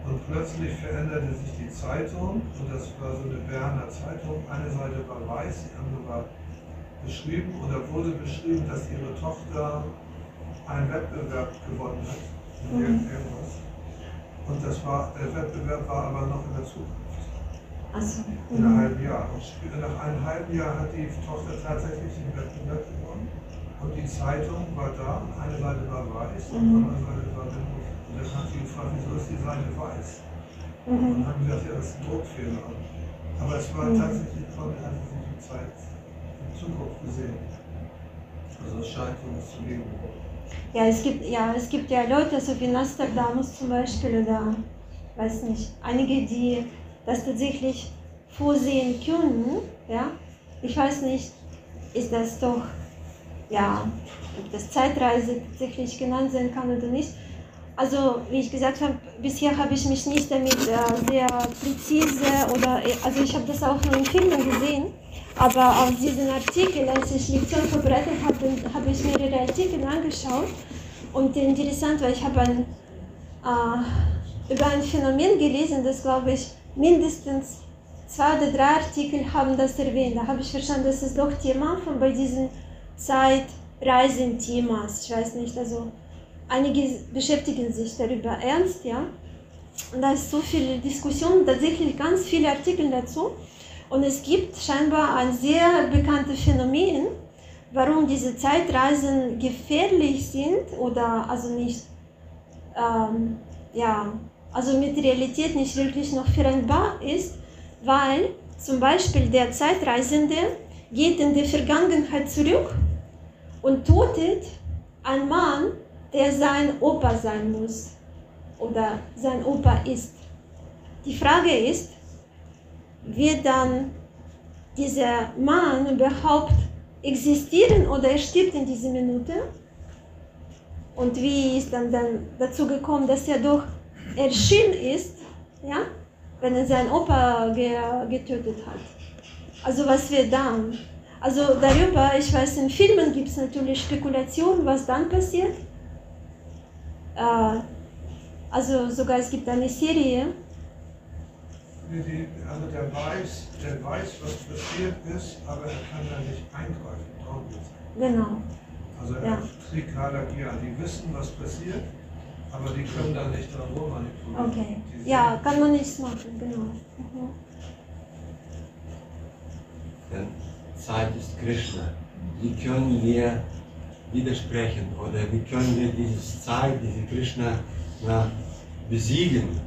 und plötzlich veränderte sich die Zeitung und das war so eine Berner Zeitung. Eine Seite war weiß, die andere war beschrieben und da wurde beschrieben, dass ihre Tochter einen Wettbewerb gewonnen hat. Irgendwas. Und das war, der Wettbewerb war aber noch in der Zukunft. Also, In einem halben Jahr. Und nach einem halben Jahr hat die Tochter tatsächlich den Wettbewerb gewonnen. Und die Zeitung war da und eine Seite war weiß und Mhm. andere Seite war dann Und dann hat sie gefragt, wieso ist die Seite weiß? Und mhm. dann haben wir gesagt, ja, das ist ein Druckfehler. Aber es war Mhm. tatsächlich, sie die Zeit in Zukunft gesehen. Also es scheint sowas zu geben. Ja, es gibt ja, es gibt ja Leute, so wie Nostradamus zum Beispiel oder weiß nicht, einige, die das tatsächlich vorsehen können. Ja, ich weiß nicht, ist das doch ja, ob das Zeitreise tatsächlich genannt sein kann oder nicht. Also, wie ich gesagt habe, bisher habe ich mich nicht damit äh, sehr präzise oder, also ich habe das auch nur in Filmen gesehen, aber auf diesen Artikel, als ich Lektion vorbereitet habe, habe ich mehrere Artikel angeschaut und interessant war, ich habe ein, äh, über ein Phänomen gelesen, das glaube ich mindestens zwei oder drei Artikel haben das erwähnt. Da habe ich verstanden, das ist doch Thema von bei diesen Zeitreisen-Themas. Ich weiß nicht, also einige beschäftigen sich darüber ernst, ja. Und da ist so viel Diskussion, tatsächlich ganz viele Artikel dazu. Und es gibt scheinbar ein sehr bekanntes Phänomen, warum diese Zeitreisen gefährlich sind oder also nicht, ähm, ja, also mit Realität nicht wirklich noch vereinbar ist, weil zum Beispiel der Zeitreisende geht in die Vergangenheit zurück und tötet einen Mann, der sein Opa sein muss oder sein Opa ist. Die Frage ist, wird dann dieser Mann überhaupt existieren oder er stirbt in dieser Minute? Und wie ist dann, dann dazu gekommen, dass er doch erschienen ist, ja, wenn er seinen Opa ge getötet hat? Also was wird dann? Also darüber, ich weiß, in Filmen gibt es natürlich Spekulationen, was dann passiert. Äh, also sogar es gibt eine Serie. Die, also der weiß, der weiß, was passiert ist, aber er kann da nicht eingreifen. Darum geht's. Genau. Also er Ja. ja, die wissen, was passiert, aber die können da nicht dran rummanipulieren. Okay. Die Ja, kann man nichts machen, genau. Mhm. Denn Zeit ist Krishna. Wie können wir widersprechen oder wie können wir diese Zeit, diese Krishna na, besiegen,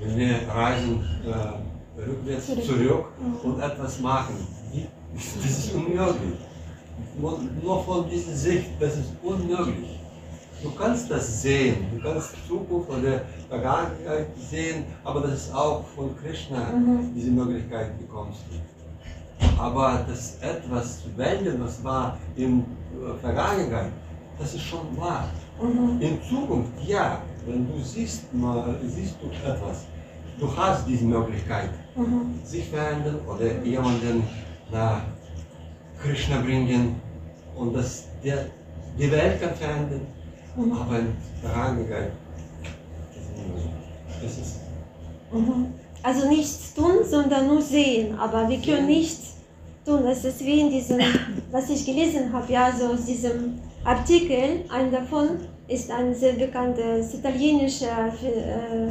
wir reisen äh, rückwärts Zurück. zurück, Mhm. und etwas machen? Das ist unmöglich. Nur, von dieser Sicht, das ist unmöglich. Du kannst das sehen, du kannst Zukunft oder Vergangenheit sehen, aber das ist auch von Krishna, Mhm. diese Möglichkeit bekommst du. Aber das etwas zu wählen, was war in äh, Vergangenheit, das ist schon wahr. Mhm. In Zukunft, ja, wenn du siehst, mal, siehst du etwas, du hast diese Möglichkeit, Mhm. sich verändern oder jemanden nach Krishna bringen und das, der, die Welt kann verändern, Mhm. aber in Vergangenheit, das ist Mhm. Also nichts tun, sondern nur sehen. Aber wir können nichts tun. Das ist wie in diesem, was ich gelesen habe, ja, so aus diesem Artikel. Ein davon ist ein sehr bekannter italienischer äh,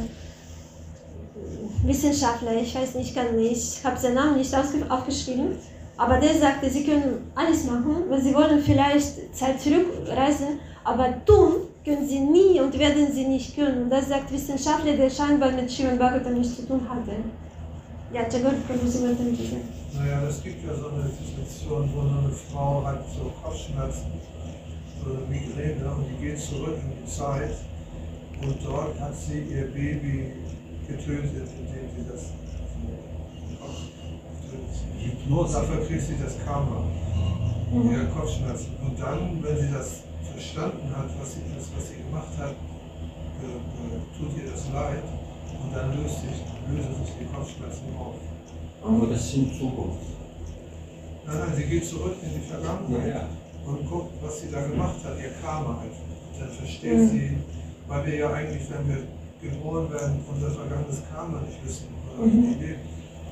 Wissenschaftler. Ich weiß nicht, kann nicht, ich habe seinen Namen nicht aufgeschrieben. Aber der sagte, sie können alles machen, weil sie wollen vielleicht Zeit zurückreisen, aber tun können sie nie und werden sie nicht können. Und das sagt Wissenschaftler, der scheinbar mit Shivan Bhagavatam nichts zu tun hatte. Ja, Tagore, können Sie mit diesem- Naja, es gibt ja so eine Situation, wo eine Frau hat so Kopfschmerzen, Migräne und die geht zurück in die Zeit und dort hat sie ihr Baby getötet, indem sie das Kopf. Hypnose. Dafür kriegt sie das Karma, Mhm. ihre Kopfschmerzen. Und dann, wenn sie das verstanden hat, was sie, das, was sie gemacht hat, äh, äh, tut ihr das leid und dann löst sich, lösen sich die Kopfschmerzen auf. aber das ist in Zukunft. Nein, nein, sie geht zurück in die Vergangenheit Ja. Und guckt, was sie da gemacht hat, ihr Karma einfach. Dann versteht Mhm. sie, weil wir ja eigentlich, wenn wir geboren werden, unser vergangenes Karma nicht wissen oder Mhm. nicht leben.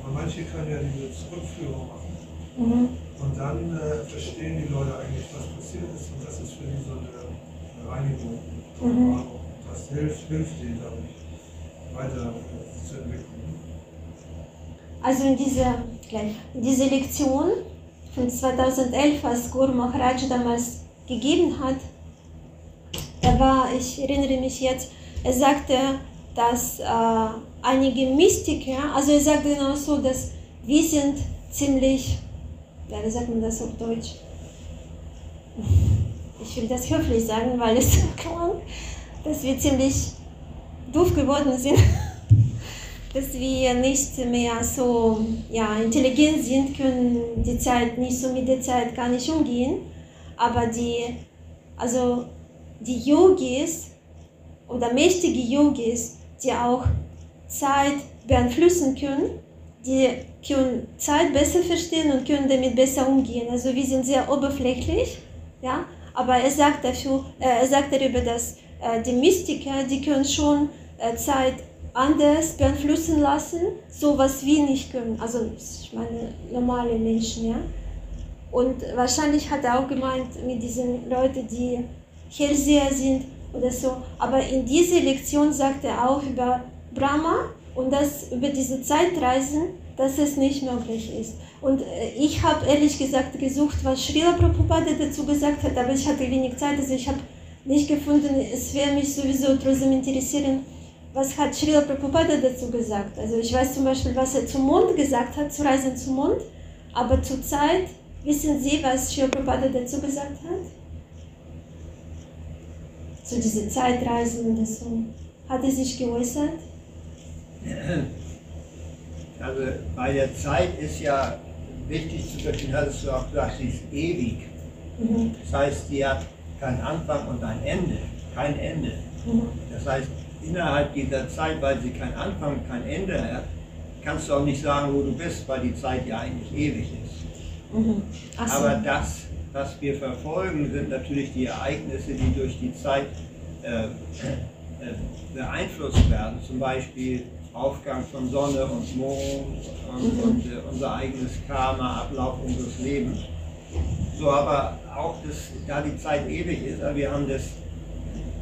Aber manche können ja diese Zurückführung machen. Mhm. Und dann äh, verstehen die Leute eigentlich, was passiert ist. Und das ist für die so eine, Reinigung. Mhm. Das hilft, hilft denen, glaube ich, weiter zu entwickeln. Also in dieser, in dieser Lektion von 2011, was Guru Maharaj damals gegeben hat, er war, ich erinnere mich jetzt, er sagte, dass äh, einige Mystiker, also er sagte genau so, dass wir sind ziemlich, ja, wie sagt man das auf Deutsch? Ich will das höflich sagen, weil es (laughs) klang, dass wir ziemlich doof geworden sind dass wir nicht mehr so ja, intelligent sind, können die Zeit nicht so mit der Zeit gar nicht umgehen. Aber die, also die Yogis oder mächtige Yogis, die auch Zeit beeinflussen können, die können Zeit besser verstehen und können damit besser umgehen. Also wir sind sehr oberflächlich, ja, aber er sagt, dafür, äh, er sagt darüber, dass äh, die Mystiker, die können schon äh, Zeit anders beeinflussen lassen, so was wir nicht können. Also ich meine normale Menschen, ja. Und wahrscheinlich hat er auch gemeint mit diesen Leuten, die Hellseher sind oder so. Aber in dieser Lektion sagt er auch über Brahma und das über diese Zeitreisen, dass es nicht möglich ist. Und äh, ich habe ehrlich gesagt gesucht, was Srila Prabhupada dazu gesagt hat, aber ich hatte wenig Zeit, also ich habe nicht gefunden. Es wäre mich sowieso trotzdem interessieren, was hat Srila Prabhupada dazu gesagt. Also ich weiß zum Beispiel, was er zum Mond gesagt hat, zu Reisen zum Mond, aber zur Zeit, wissen Sie, was Srila Prabhupada dazu gesagt hat? Zu diesen Zeitreisen oder so. Hat er sich geäußert? (clears throat) Also bei der Zeit ist ja wichtig zu verstehen, hattest du auch gesagt, sie ist ewig. Mhm. Das heißt, sie hat keinen Anfang und ein Ende, kein Ende. Mhm. Das heißt, innerhalb dieser Zeit, weil sie keinen Anfang, kein Ende hat, kannst du auch nicht sagen, wo du bist, weil die Zeit ja eigentlich ewig ist. Mhm. So. Aber das, was wir verfolgen, sind natürlich die Ereignisse, die durch die Zeit äh, äh, beeinflusst werden. Zum Beispiel Aufgang von Sonne und Mond und, Mhm. und äh, unser eigenes Karma, Ablauf unseres Lebens. So, aber auch, das, da die Zeit ewig ist, aber wir haben das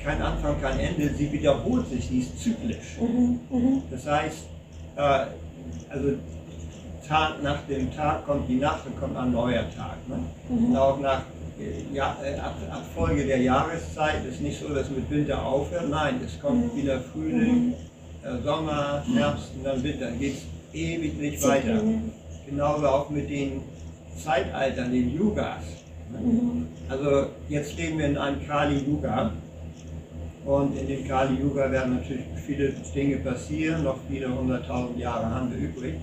kein Anfang, kein Ende, sie wiederholt sich, sie ist zyklisch. Mhm. Mhm. Das heißt, äh, also Tag nach dem Tag kommt die Nacht und kommt ein neuer Tag. Ne? Mhm. Und auch nach äh, ja, äh, Ab Abfolge der Jahreszeit ist nicht so, dass mit Winter aufhört. Nein, es kommt Mhm. wieder Frühling, äh, Sommer, Herbst und dann Winter. Dann geht es ewig weiter. Zyklen, Genauso auch mit den Zeitaltern, den Yugas. Ne? Mhm. Also jetzt leben wir in einem Kali Yuga und in dem Kali Yuga werden natürlich viele Dinge passieren, noch viele hunderttausend Jahre haben wir übrig.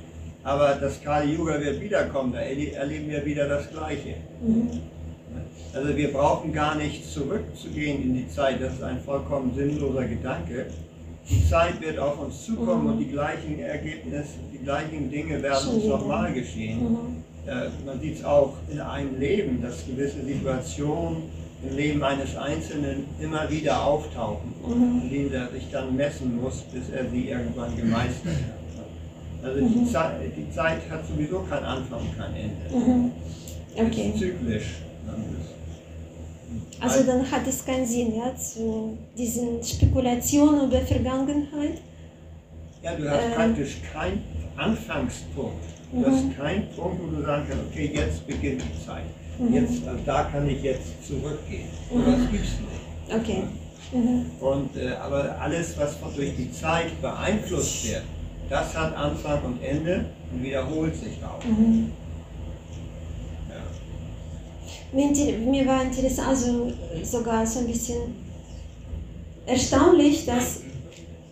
Aber das Kali Yuga wird wiederkommen, da erle- erleben wir wieder das Gleiche. Mhm. Also wir brauchen gar nicht zurückzugehen in die Zeit, das ist ein vollkommen sinnloser Gedanke. Die Zeit wird auf uns zukommen Mhm. und die gleichen Ergebnisse, die gleichen Dinge werden uns nochmal geschehen. Mhm. Äh, man sieht es auch in einem Leben, dass gewisse Situationen im Leben eines Einzelnen immer wieder auftauchen, Mhm. in denen er sich dann messen muss, bis er sie irgendwann gemeistert hat. Also Mhm. die, Zeit, die Zeit hat sowieso keinen Anfang und kein Ende. Mhm. Es Okay. ist zyklisch. Also dann hat es keinen Sinn, ja, zu diesen Spekulationen über Vergangenheit. Ja, du hast Ähm. praktisch keinen Anfangspunkt. Du Mhm. hast keinen Punkt, wo du sagen kannst, okay, jetzt beginnt die Zeit. Mhm. Jetzt, also da kann ich jetzt zurückgehen. Mhm. Das gibt es nicht. Okay. Mhm. Und, äh, aber alles, was durch die Zeit beeinflusst wird, das hat Anfang und Ende und wiederholt sich auch. Mhm. Ja. Mir, mir war interessant, also sogar so ein bisschen erstaunlich, dass,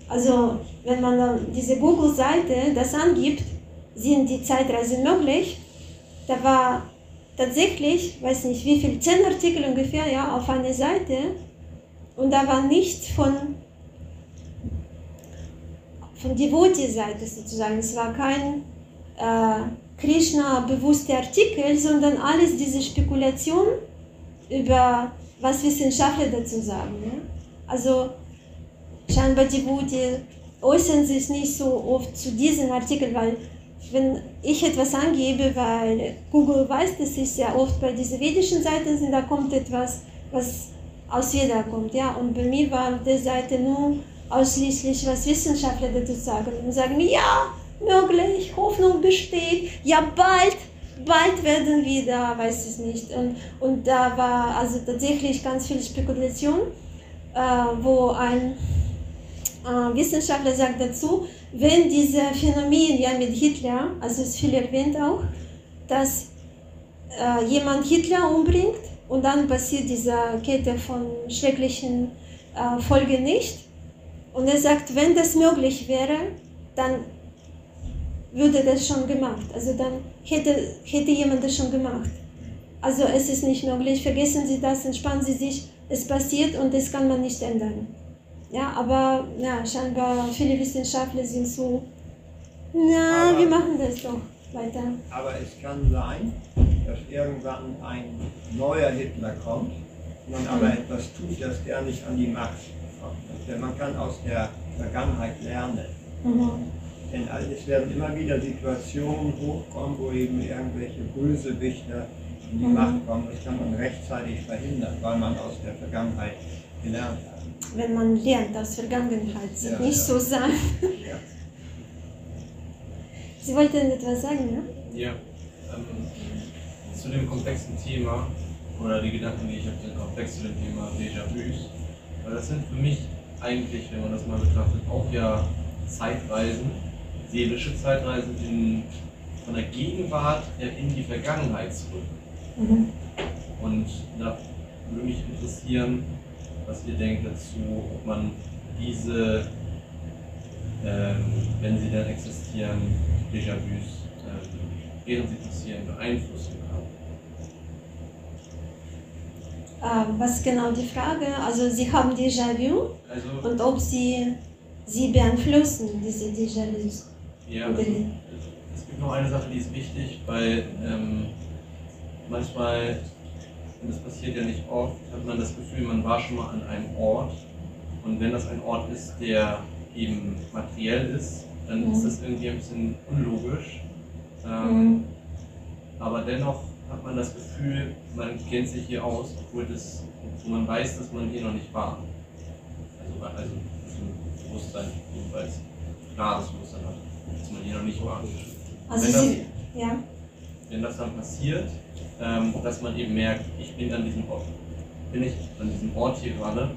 also wenn man dann diese Google-Seite das angibt, sind die Zeitreisen möglich, da war tatsächlich, weiß nicht wie viel, zehn Artikel ungefähr, ja, auf einer Seite und da war nichts von von Devotee-Seite sozusagen. Es war kein äh, Krishna-bewusster Artikel, sondern alles diese Spekulation über was Wissenschaftler dazu sagen. Ne? Also scheinbar Devotee äußern sich nicht so oft zu diesen Artikeln, weil wenn ich etwas angebe, weil Google weiß, dass ich sehr oft bei diesen vedischen Seiten sind, da kommt etwas, was aus Veda kommt. Ja? Und bei mir war auf der Seite nur ausschließlich, was Wissenschaftler dazu sagen. Und sagen, ja, möglich, Hoffnung besteht, ja, bald, bald werden wir da, weiß ich nicht. Und, und da war also tatsächlich ganz viel Spekulation, äh, wo ein äh, Wissenschaftler sagt dazu, wenn diese Phänomen ja mit Hitler, also es ist viel erwähnt auch, dass äh, jemand Hitler umbringt und dann passiert diese Kette von schrecklichen äh, Folgen nicht. Und er sagt, wenn das möglich wäre, dann würde das schon gemacht. Also dann hätte, hätte jemand das schon gemacht. Also es ist nicht möglich, vergessen Sie das, entspannen Sie sich, es passiert und das kann man nicht ändern. Ja, aber ja, scheinbar viele Wissenschaftler sind so, na, Aber- wir machen das doch weiter. Aber es kann sein, dass irgendwann ein neuer Hitler kommt und man aber etwas tut, dass der nicht an die Macht kommt. Denn man kann aus der Vergangenheit lernen. Mhm. Denn es werden immer wieder Situationen hochkommen, wo eben irgendwelche Bösewichter in die Mhm. Macht kommen. Das kann man rechtzeitig verhindern, weil man aus der Vergangenheit gelernt hat. Wenn man lernt aus Vergangenheit, Ja, nicht ja. so sein. Ja. (laughs) Sie wollten etwas sagen, ne? Ja. Ähm, zu dem komplexen Thema oder die Gedanken, die ich habe, sind komplex zu dem Thema Déjà-vus. Weil das sind für mich eigentlich, wenn man das mal betrachtet, auch ja Zeitreisen, seelische Zeitreisen in, von der Gegenwart in die Vergangenheit zurück. Mhm. Und da würde mich interessieren, was ihr denkt dazu, ob man diese, ähm, wenn sie dann existieren, Déjà-vus, ähm, während sie passieren, beeinflussen kann. Ähm, was genau die Frage? Also Sie haben Déjà-vu Also, und ob Sie sie beeinflussen, diese Déjà-vus. ja, also, es gibt noch eine Sache, die ist wichtig, weil ähm, manchmal, und das passiert ja nicht oft, hat man das Gefühl, man war schon mal an einem Ort. Und wenn das ein Ort ist, der eben materiell ist, dann Mhm. ist das irgendwie ein bisschen unlogisch. Ähm, Mhm. Aber dennoch hat man das Gefühl, man kennt sich hier aus, obwohl das, wo man weiß, dass man hier noch nicht war. Also, also ein Bewusstsein, jedenfalls klares Bewusstsein hat, dass man hier noch nicht war. Also Wenn das- sie, ja. Wenn das dann passiert, ähm, dass man eben merkt, ich bin an diesem Ort, bin ich an diesem Ort hier gerade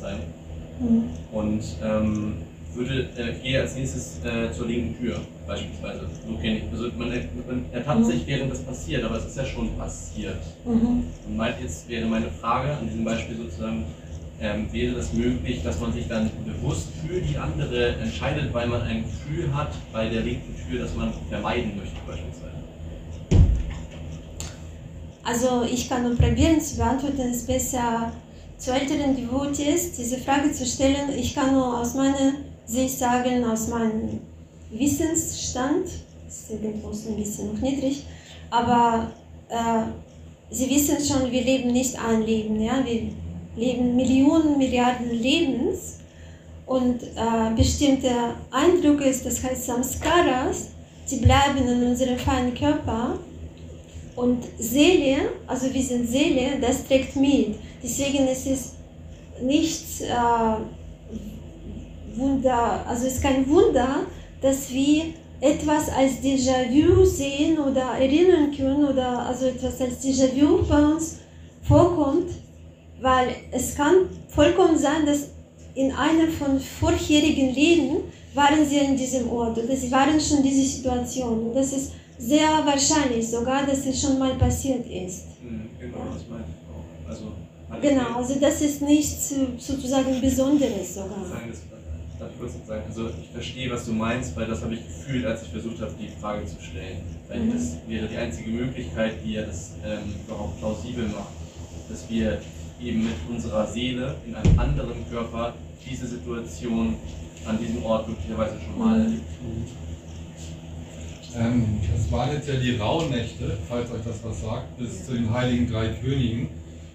sein Mhm. und ähm, würde, äh, gehe als nächstes äh, zur linken Tür beispielsweise. So kenne ich. Also man, man ertappt Mhm. sich, während das passiert, aber es ist ja schon passiert. Mhm. Und meint jetzt wäre meine Frage an diesem Beispiel sozusagen, ähm, wäre es möglich, dass man sich dann bewusst für die andere entscheidet, weil man ein Gefühl hat bei der linken Tür, das man vermeiden möchte beispielsweise? Also ich kann nur probieren zu beantworten, es ist besser zu älteren Devotees diese Frage zu stellen. Ich kann nur aus meiner Sicht sagen, aus meinem Wissensstand, ist irgendwo ein bisschen noch niedrig, aber äh, Sie wissen schon, wir leben nicht ein Leben, ja? wir leben Millionen, Milliarden Lebens und äh, bestimmte Eindrücke, das heißt Samskaras, die bleiben in unserem feinen Körper und Seele, also wir sind Seele, das trägt mit. Deswegen ist es nichts äh, Wunder, also ist kein Wunder, dass wir etwas als Déjà-vu sehen oder erinnern können oder also etwas als Déjà-vu bei uns vorkommt, weil es kann vollkommen sein, dass in einem von vorherigen Leben waren sie in diesem Ort oder sie waren schon in dieser Situation. Und das ist sehr wahrscheinlich sogar, dass es schon mal passiert ist. Mhm, genau, das meinte ich auch. Also, Genau, also das ist nichts sozusagen Besonderes sogar. sagen, das, darf ich kurz noch sagen? Also ich verstehe, was du meinst, weil das habe ich gefühlt, als ich versucht habe, die Frage zu stellen. Weil Mhm. das wäre die einzige Möglichkeit, die ja das ähm, überhaupt plausibel macht, dass wir eben mit unserer Seele in einem anderen Körper diese Situation an diesem Ort möglicherweise schon mal Mhm. Ähm, das waren jetzt ja die Rauhnächte, falls euch das was sagt, bis zu den Heiligen Drei Königen.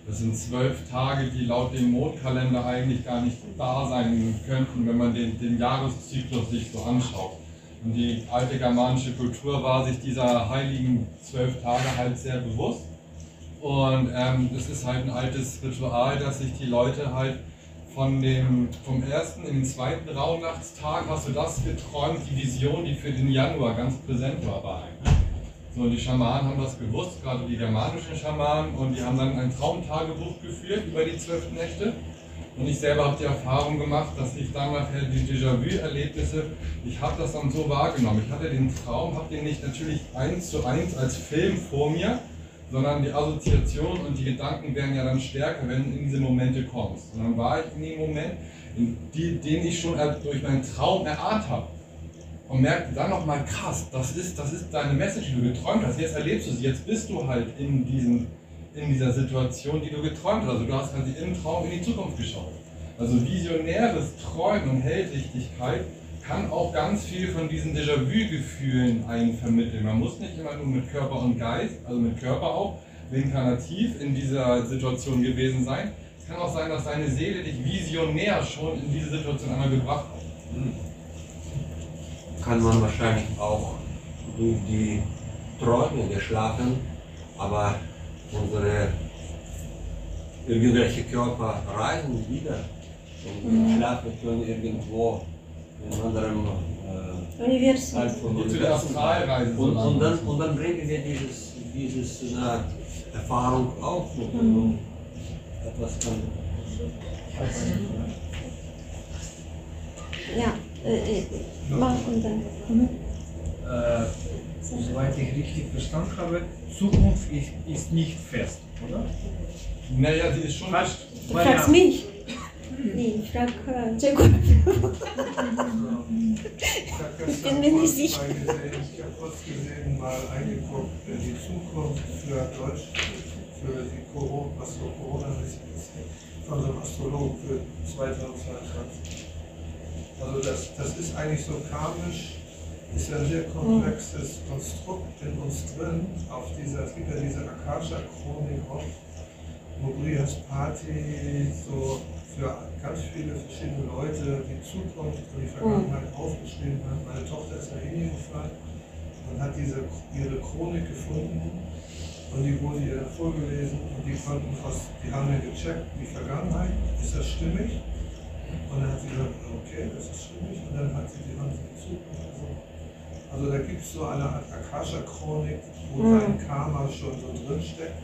Das sind zwölf Tage, die laut dem Mondkalender eigentlich gar nicht da sein könnten, wenn man den, den Jahreszyklus sich so anschaut. Und die alte germanische Kultur war sich dieser heiligen zwölf Tage halt sehr bewusst. Und ähm, es ist halt ein altes Ritual, dass sich die Leute halt von dem, vom ersten in den zweiten Rauhnachtstag hast du das geträumt, die Vision, die für den Januar ganz präsent war bei einem. So, und die Schamanen haben das gewusst, gerade die germanischen Schamanen, und die haben dann ein Traumtagebuch geführt über die zwölf Nächte. Und ich selber habe die Erfahrung gemacht, dass ich dann nachher die Déjà-vu-Erlebnisse, ich habe das dann so wahrgenommen. Ich hatte den Traum, habe den nicht natürlich eins zu eins als Film vor mir, sondern die Assoziation und die Gedanken werden ja dann stärker, wenn du in diese Momente kommst. Und dann war ich in dem Moment, in die, den ich schon durch meinen Traum erahnt habe. Und merkte dann nochmal, krass, das ist, das ist deine Message, die du geträumt hast. Jetzt erlebst du sie, jetzt bist du halt in, diesem, in dieser Situation, die du geträumt hast. Also du hast quasi im Traum in die Zukunft geschaut. Also visionäres Träumen und Hellsichtigkeit kann auch ganz viel von diesen Déjà-vu-Gefühlen einen vermitteln. Man muss nicht immer nur mit Körper und Geist, also mit Körper auch, reinkarnativ in dieser Situation gewesen sein. Es kann auch sein, dass deine Seele dich visionär schon in diese Situation einmal gebracht hat. Mhm. kann man wahrscheinlich auch durch die Träume geschlafen, aber unsere irgendwelche Körper reisen wieder und Mhm. schlafen können irgendwo in anderen äh, Universum. Und, und, dann, und dann bringen wir dieses, dieses äh, Erfahrung auf und, Mhm. und etwas kann Ja, äh, äh, mach und dann. Mhm. Äh, soweit ich richtig verstanden habe, Zukunft ist, ist nicht fest, oder? Naja, sie ist schon. Weil- Du fragst mich? Nee, ich frag äh, Jacob. Ich habe bin gestern mir nicht kurz sicher. ich habe kurz gesehen, mal eingeguckt, in die Zukunft für Deutsch, für die Corona, was so Corona-mäßig ist, von so einem Astrologen für 2022. Also das, das ist eigentlich so karmisch ist ja ein sehr komplexes Konstrukt in uns drin, auf dieser, es gibt ja diese Akasha-Chronik auch, wo Brias Party so für ganz viele verschiedene Leute die Zukunft und die Vergangenheit aufgeschrieben hat. Meine Tochter ist nach Indien gefahren und hat diese, ihre Chronik gefunden und die wurde ihr vorgelesen und die konnten fast, die haben dann gecheckt, die Vergangenheit, ist das stimmig? Und dann hat sie gesagt, okay, das ist stimmig und dann hat sie die Hand in die Zukunft gesucht. Also da gibt es so eine Art Akasha-Chronik, wo Mhm. dein Karma schon so drinsteckt.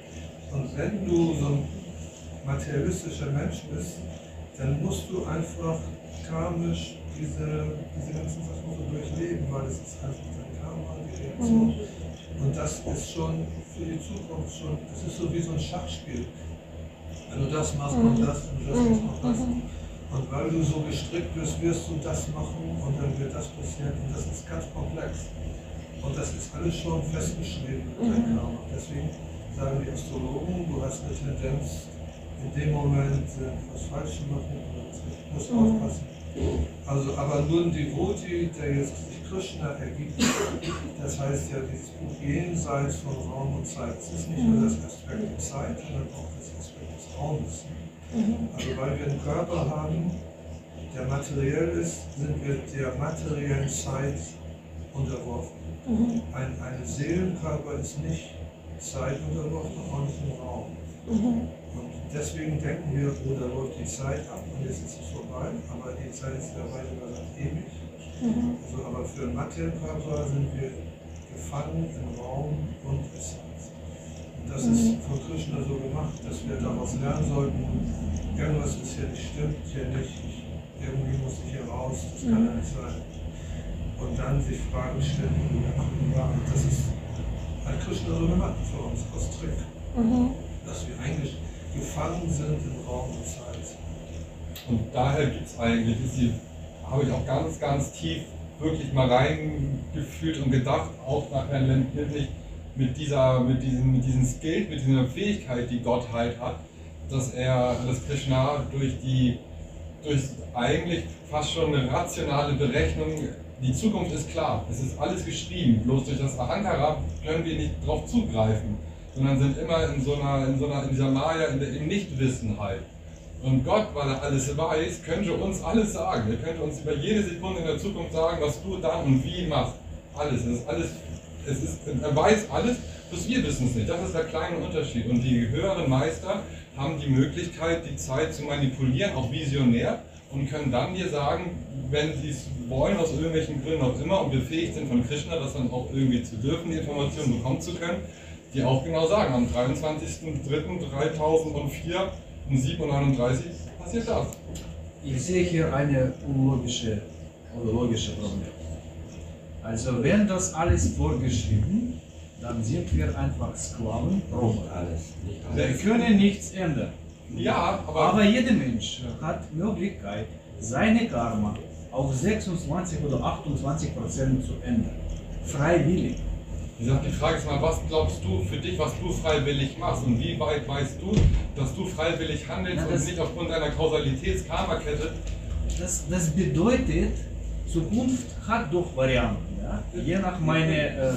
Und wenn du so ein materialistischer Mensch bist, dann musst du einfach karmisch diese, diese ganzen so durchleben, weil es ist einfach dein Karma, die Reaktion. Und das ist schon für die Zukunft schon, das ist so wie so ein Schachspiel. Wenn du das machst, kommt das, wenn du das machst, kommt das. Und weil du so gestrickt bist, wirst du das machen und dann wird das passieren. Und das ist ganz komplex. Und das ist alles schon festgeschrieben, dein Karma. Deswegen sagen die Astrologen, du hast eine Tendenz, in dem Moment äh, was falsch machen was nicht. Du musst aufpassen. Also, aber nur ein Devotee, der jetzt sich Krishna ergibt, das heißt ja dieses Buch jenseits von Raum und Zeit. Es ist nicht nur das Aspekt der Zeit, sondern auch das Aspekt des Raumes. Also weil wir einen Körper haben, der materiell ist, sind wir der materiellen Zeit unterworfen. Ein, ein Seelenkörper ist nicht Zeit unterworfen, auch nicht im Raum. Und deswegen denken wir, oh, da läuft die Zeit ab und jetzt ist es vorbei, aber die Zeit ist ja weit über das ewig. Also, aber für einen materiellen Körper sind wir gefangen im Raum und Essenz. Und das ist von Krishna so gemacht, dass wir daraus lernen sollten, irgendwas ist hier nicht stimmt, hier nicht, ich, irgendwie muss ich hier raus, das kann ja nicht sein. Und dann sich Fragen stellen, ja, das ist, hat Krishna so gemacht für uns, aus Trick, dass wir eigentlich gefangen sind im Raum und Zeit. Und daher gibt es eigentlich, die, habe ich auch ganz, ganz tief wirklich mal reingefühlt und gedacht, auch nachher letztendlich mit dieser, mit diesem, mit diesem Skill, mit dieser Fähigkeit, die Gott halt hat, dass er, dass Krishna durch die, durch eigentlich fast schon eine rationale Berechnung, die Zukunft ist klar, es ist alles geschrieben, bloß durch das Ahankara können wir nicht darauf zugreifen, sondern sind immer in so einer, in so einer, in dieser Maya, in der, im Nichtwissen halt. Und Gott, weil er alles weiß, könnte uns alles sagen. Er könnte uns über jede Sekunde in der Zukunft sagen, was du dann und wie machst. Alles. Es ist alles. Es ist, er weiß alles, bloß wir wissen es nicht. Das ist der kleine Unterschied. Und die höheren Meister haben die Möglichkeit, die Zeit zu manipulieren, auch visionär, und können dann dir sagen, wenn sie es wollen, aus irgendwelchen Gründen auch immer, und befähigt sind von Krishna, das dann auch irgendwie zu dürfen, die Informationen bekommen zu können, die auch genau sagen, am 23.03.2004 um 7.39 Uhr passiert das. Ich sehe hier eine unlogische oder logische Problem. Also wenn das alles vorgeschrieben, dann sind wir einfach Sklaven, Roboter. Alles, nicht Wir alles. können nichts ändern. Ja, aber, Aber jeder Mensch hat Möglichkeit, seine Karma auf 26 oder 28 Prozent zu ändern. Freiwillig. Die Frage ist mal, was glaubst du für dich, was du freiwillig machst und wie weit weißt du, dass du freiwillig handelst Na, und nicht aufgrund einer Kausalitäts-Karma-Kette Das, das bedeutet, Zukunft hat doch Varianten. Ja? Je nach meine, äh,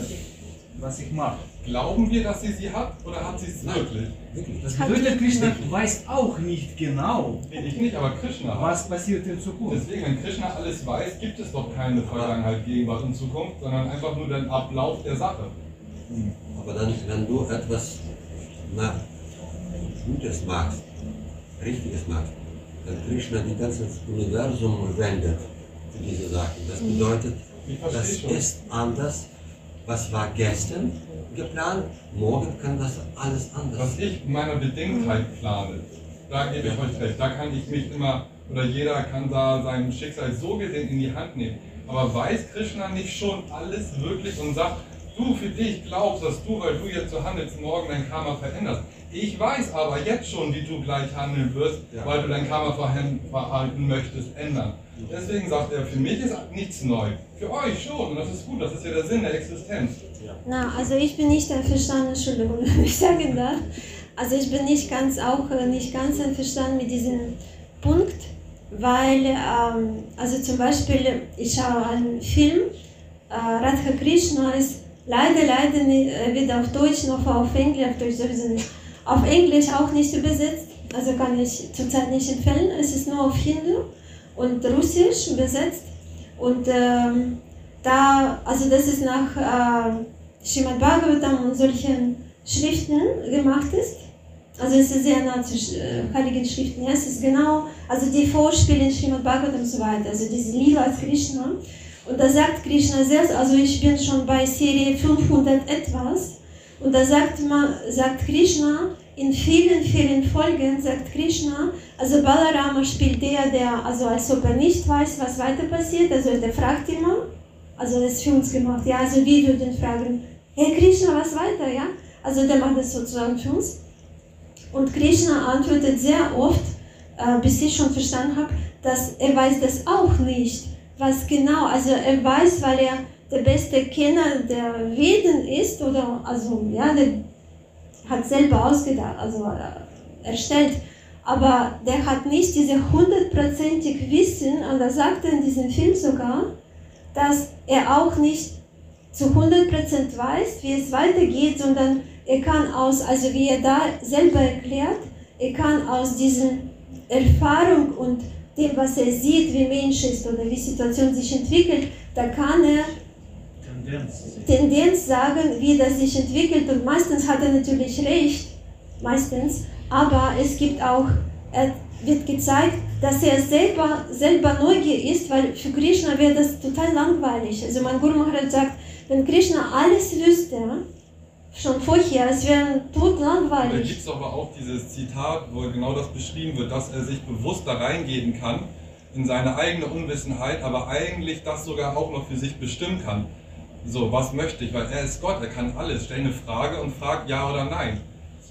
was ich mache. Glauben wir, dass sie sie hat oder hat sie es wirklich? Wirklich. Das bedeutet, Krishna weiß auch nicht genau, Nee, ich nicht, aber Krishna hat. was passiert in Zukunft. Deswegen, wenn Krishna alles weiß, gibt es doch keine Vergangenheit, Gegenwart und Zukunft, sondern einfach nur den Ablauf der Sache. Aber dann, wenn du etwas na, Gutes machst, Richtiges machst, dann Krishna die ganze Universum wendet für diese Sachen. Das bedeutet, Ich das schon. ist anders. Was war gestern geplant? Morgen kann das alles anders Was ich in meiner Bedingtheit plane, da gebe ich euch recht, da kann ich mich immer, oder jeder kann da sein Schicksal so gesehen in die Hand nehmen. Aber weiß Krishna nicht schon alles wirklich und sagt, du für dich glaubst, dass du, weil du jetzt so handelst, morgen dein Karma veränderst. Ich weiß aber jetzt schon, wie du gleich handeln wirst, Ja. weil du dein Karma-Verhalten möchtest ändern. Deswegen sagt er, für mich ist nichts neu. Für euch schon. Und das ist gut, das ist ja der Sinn der Existenz. Na, also ich bin nicht einverstanden, Entschuldigung, (laughs) wenn ich sagen darf. Also ich bin nicht ganz auch äh, nicht ganz einverstanden mit diesem Punkt, weil ähm, also zum Beispiel ich schaue einen Film äh, Radha Krishna ist leider, leider nicht, äh, weder auf Deutsch noch auf Englisch, auf Deutsch sowieso nicht, auf Englisch auch nicht übersetzt. Also kann ich zurzeit nicht empfehlen. Es ist nur auf Hindu und Russisch übersetzt. Und ähm, da, also das ist nach äh, Srimad Bhagavatam und solchen Schriften gemacht ist. Also es ist sehr nah zu äh, heiligen Schriften. Ja, es ist genau, also die Vorspiele in Srimad Bhagavatam und so weiter, also diese Lila als Krishna. Und da sagt Krishna selbst, also ich bin schon bei Serie 500 etwas, und da sagt, man, sagt Krishna, in vielen, vielen Folgen sagt Krishna, also Balarama spielt der, der, also als ob er nicht weiß, was weiter passiert, also der fragt immer, also das ist für uns gemacht, ja, also wir würden fragen, hey Krishna, was weiter, ja, also der macht das sozusagen für uns. Und Krishna antwortet sehr oft, äh, bis ich schon verstanden habe, dass er weiß das auch nicht, was genau, also er weiß, weil er der beste Kenner der Veden ist, oder, also, ja, der hat selber ausgedacht, also äh, erstellt, aber der hat nicht diese hundertprozentig Wissen, und er sagte in diesem Film sogar, dass er auch nicht zu 100% weiß, wie es weitergeht, sondern er kann aus, also wie er da selber erklärt, er kann aus diesen Erfahrung und dem, was er sieht, wie Mensch ist oder wie Situation sich entwickelt, da kann er Tendenz sagen, wie das sich entwickelt und meistens hat er natürlich recht, meistens, aber es gibt auch, wird gezeigt, dass er selber, selber Neugier ist, weil für Krishna wäre das total langweilig. Also mein Guru Maharaj sagt, wenn Krishna alles wüsste, schon vorher, es wäre tot langweilig. Da gibt es aber auch dieses Zitat, wo genau das beschrieben wird, dass er sich bewusst da reingeben kann in seine eigene Unwissenheit, aber eigentlich das sogar auch noch für sich bestimmen kann. So, was möchte ich? Weil er ist Gott, er kann alles. Stell eine Frage und frag ja oder nein.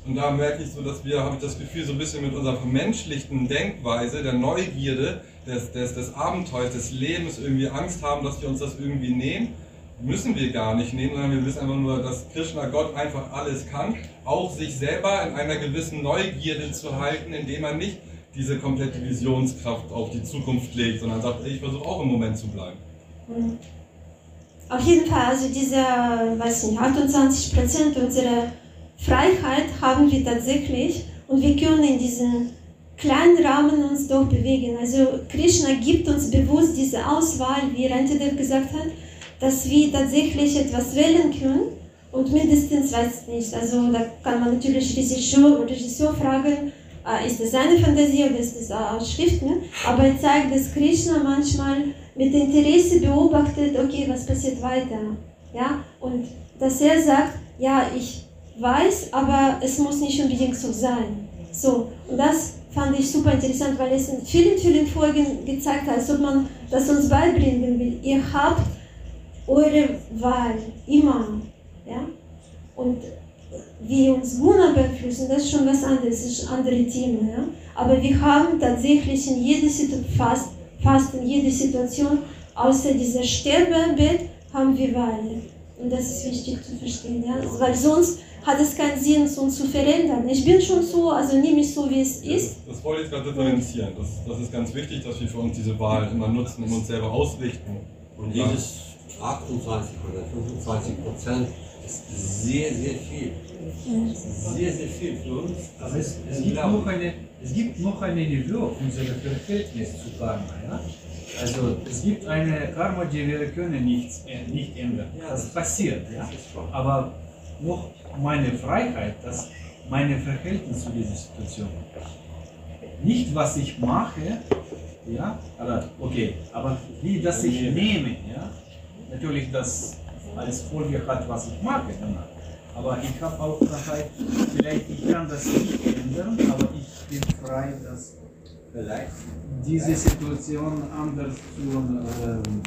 Und da merke ich so, dass wir, habe ich das Gefühl, so ein bisschen mit unserer vermenschlichten Denkweise, der Neugierde, des, des, des Abenteuers, des Lebens irgendwie Angst haben, dass wir uns das irgendwie nehmen. Müssen wir gar nicht nehmen, sondern wir wissen einfach nur, dass Krishna Gott einfach alles kann, auch sich selber in einer gewissen Neugierde zu halten, indem er nicht diese komplette Visionskraft auf die Zukunft legt, sondern sagt, ich versuche auch im Moment zu bleiben. Mhm. Auf jeden Fall, also diese, weiß nicht, 28 Prozent unserer Freiheit haben wir tatsächlich und wir können in diesen kleinen Rahmen uns doch bewegen. Also Krishna gibt uns bewusst diese Auswahl, wie Rentedev gesagt hat, dass wir tatsächlich etwas wählen können und mindestens, weiß ich nicht, also da kann man natürlich Regisseur, Regisseur fragen, äh, ist das seine Fantasie oder ist das aus Schriften, aber er zeigt, dass Krishna manchmal mit Interesse beobachtet, okay, was passiert weiter. Ja? Und dass er sagt, ja, ich weiß, aber es muss nicht unbedingt so sein. So, und das fand ich super interessant, weil es in vielen, vielen Folgen gezeigt hat, als ob man das uns beibringen will. Ihr habt eure Wahl, immer. Ja? Und wie uns Guna beeinflussen, das ist schon was anderes, das ist ein anderes Thema. Ja? Aber wir haben tatsächlich in jeder Situation, fast fast in jeder Situation, außer dieser Sterbebett, haben wir Wahl. Und das ist wichtig zu verstehen, ja? weil sonst hat es keinen Sinn, uns zu verändern. Ich bin schon so, also nehme mich so, wie es ist. Das, das wollte ich gerade differenzieren. Das, das ist ganz wichtig, dass wir für uns diese Wahl immer nutzen und uns selber ausrichten. Und dieses 28 oder 25 Prozent sehr, sehr viel. Sehr, sehr viel für uns. Aber es, es, gibt, noch eine, es gibt noch eine Niveau unserer Verhältnis zu Karma. Ja? Also es gibt eine Karma, die wir können nicht, nicht ändern. Das passiert. Ja? Aber noch meine Freiheit, das meine Verhältnis zu dieser Situation. Nicht was ich mache, ja, aber okay, aber wie das ich nehme, ja. Natürlich das als Folge hat, was ich mache danach. Aber ich habe auch Freiheit, vielleicht ich kann das nicht ändern, aber ich bin frei, dass vielleicht diese Situation anders zu ähm,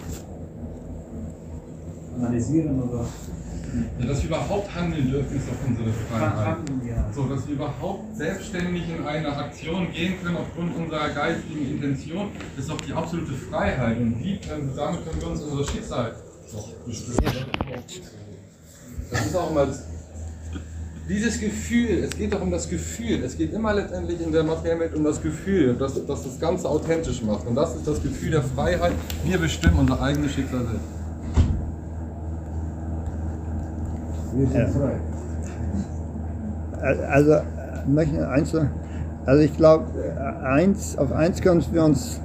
analysieren oder ja, dass wir überhaupt handeln dürfen, ist doch unsere Freiheit. So, dass wir überhaupt selbstständig in eine Aktion gehen können aufgrund unserer geistigen Intention, ist doch die absolute Freiheit. Und wie können, damit können wir uns unser Schicksal. Das ist auch immer dieses Gefühl, es geht doch um das Gefühl. Es geht immer letztendlich in der materiellen Welt um das Gefühl, dass, dass das Ganze authentisch macht. Und das ist das Gefühl der Freiheit. Wir bestimmen unser eigenes Schicksal selbst. Wir sind Ja. frei. Also, möchte ich eins sagen? Also ich glaube, eins, auf eins können wir uns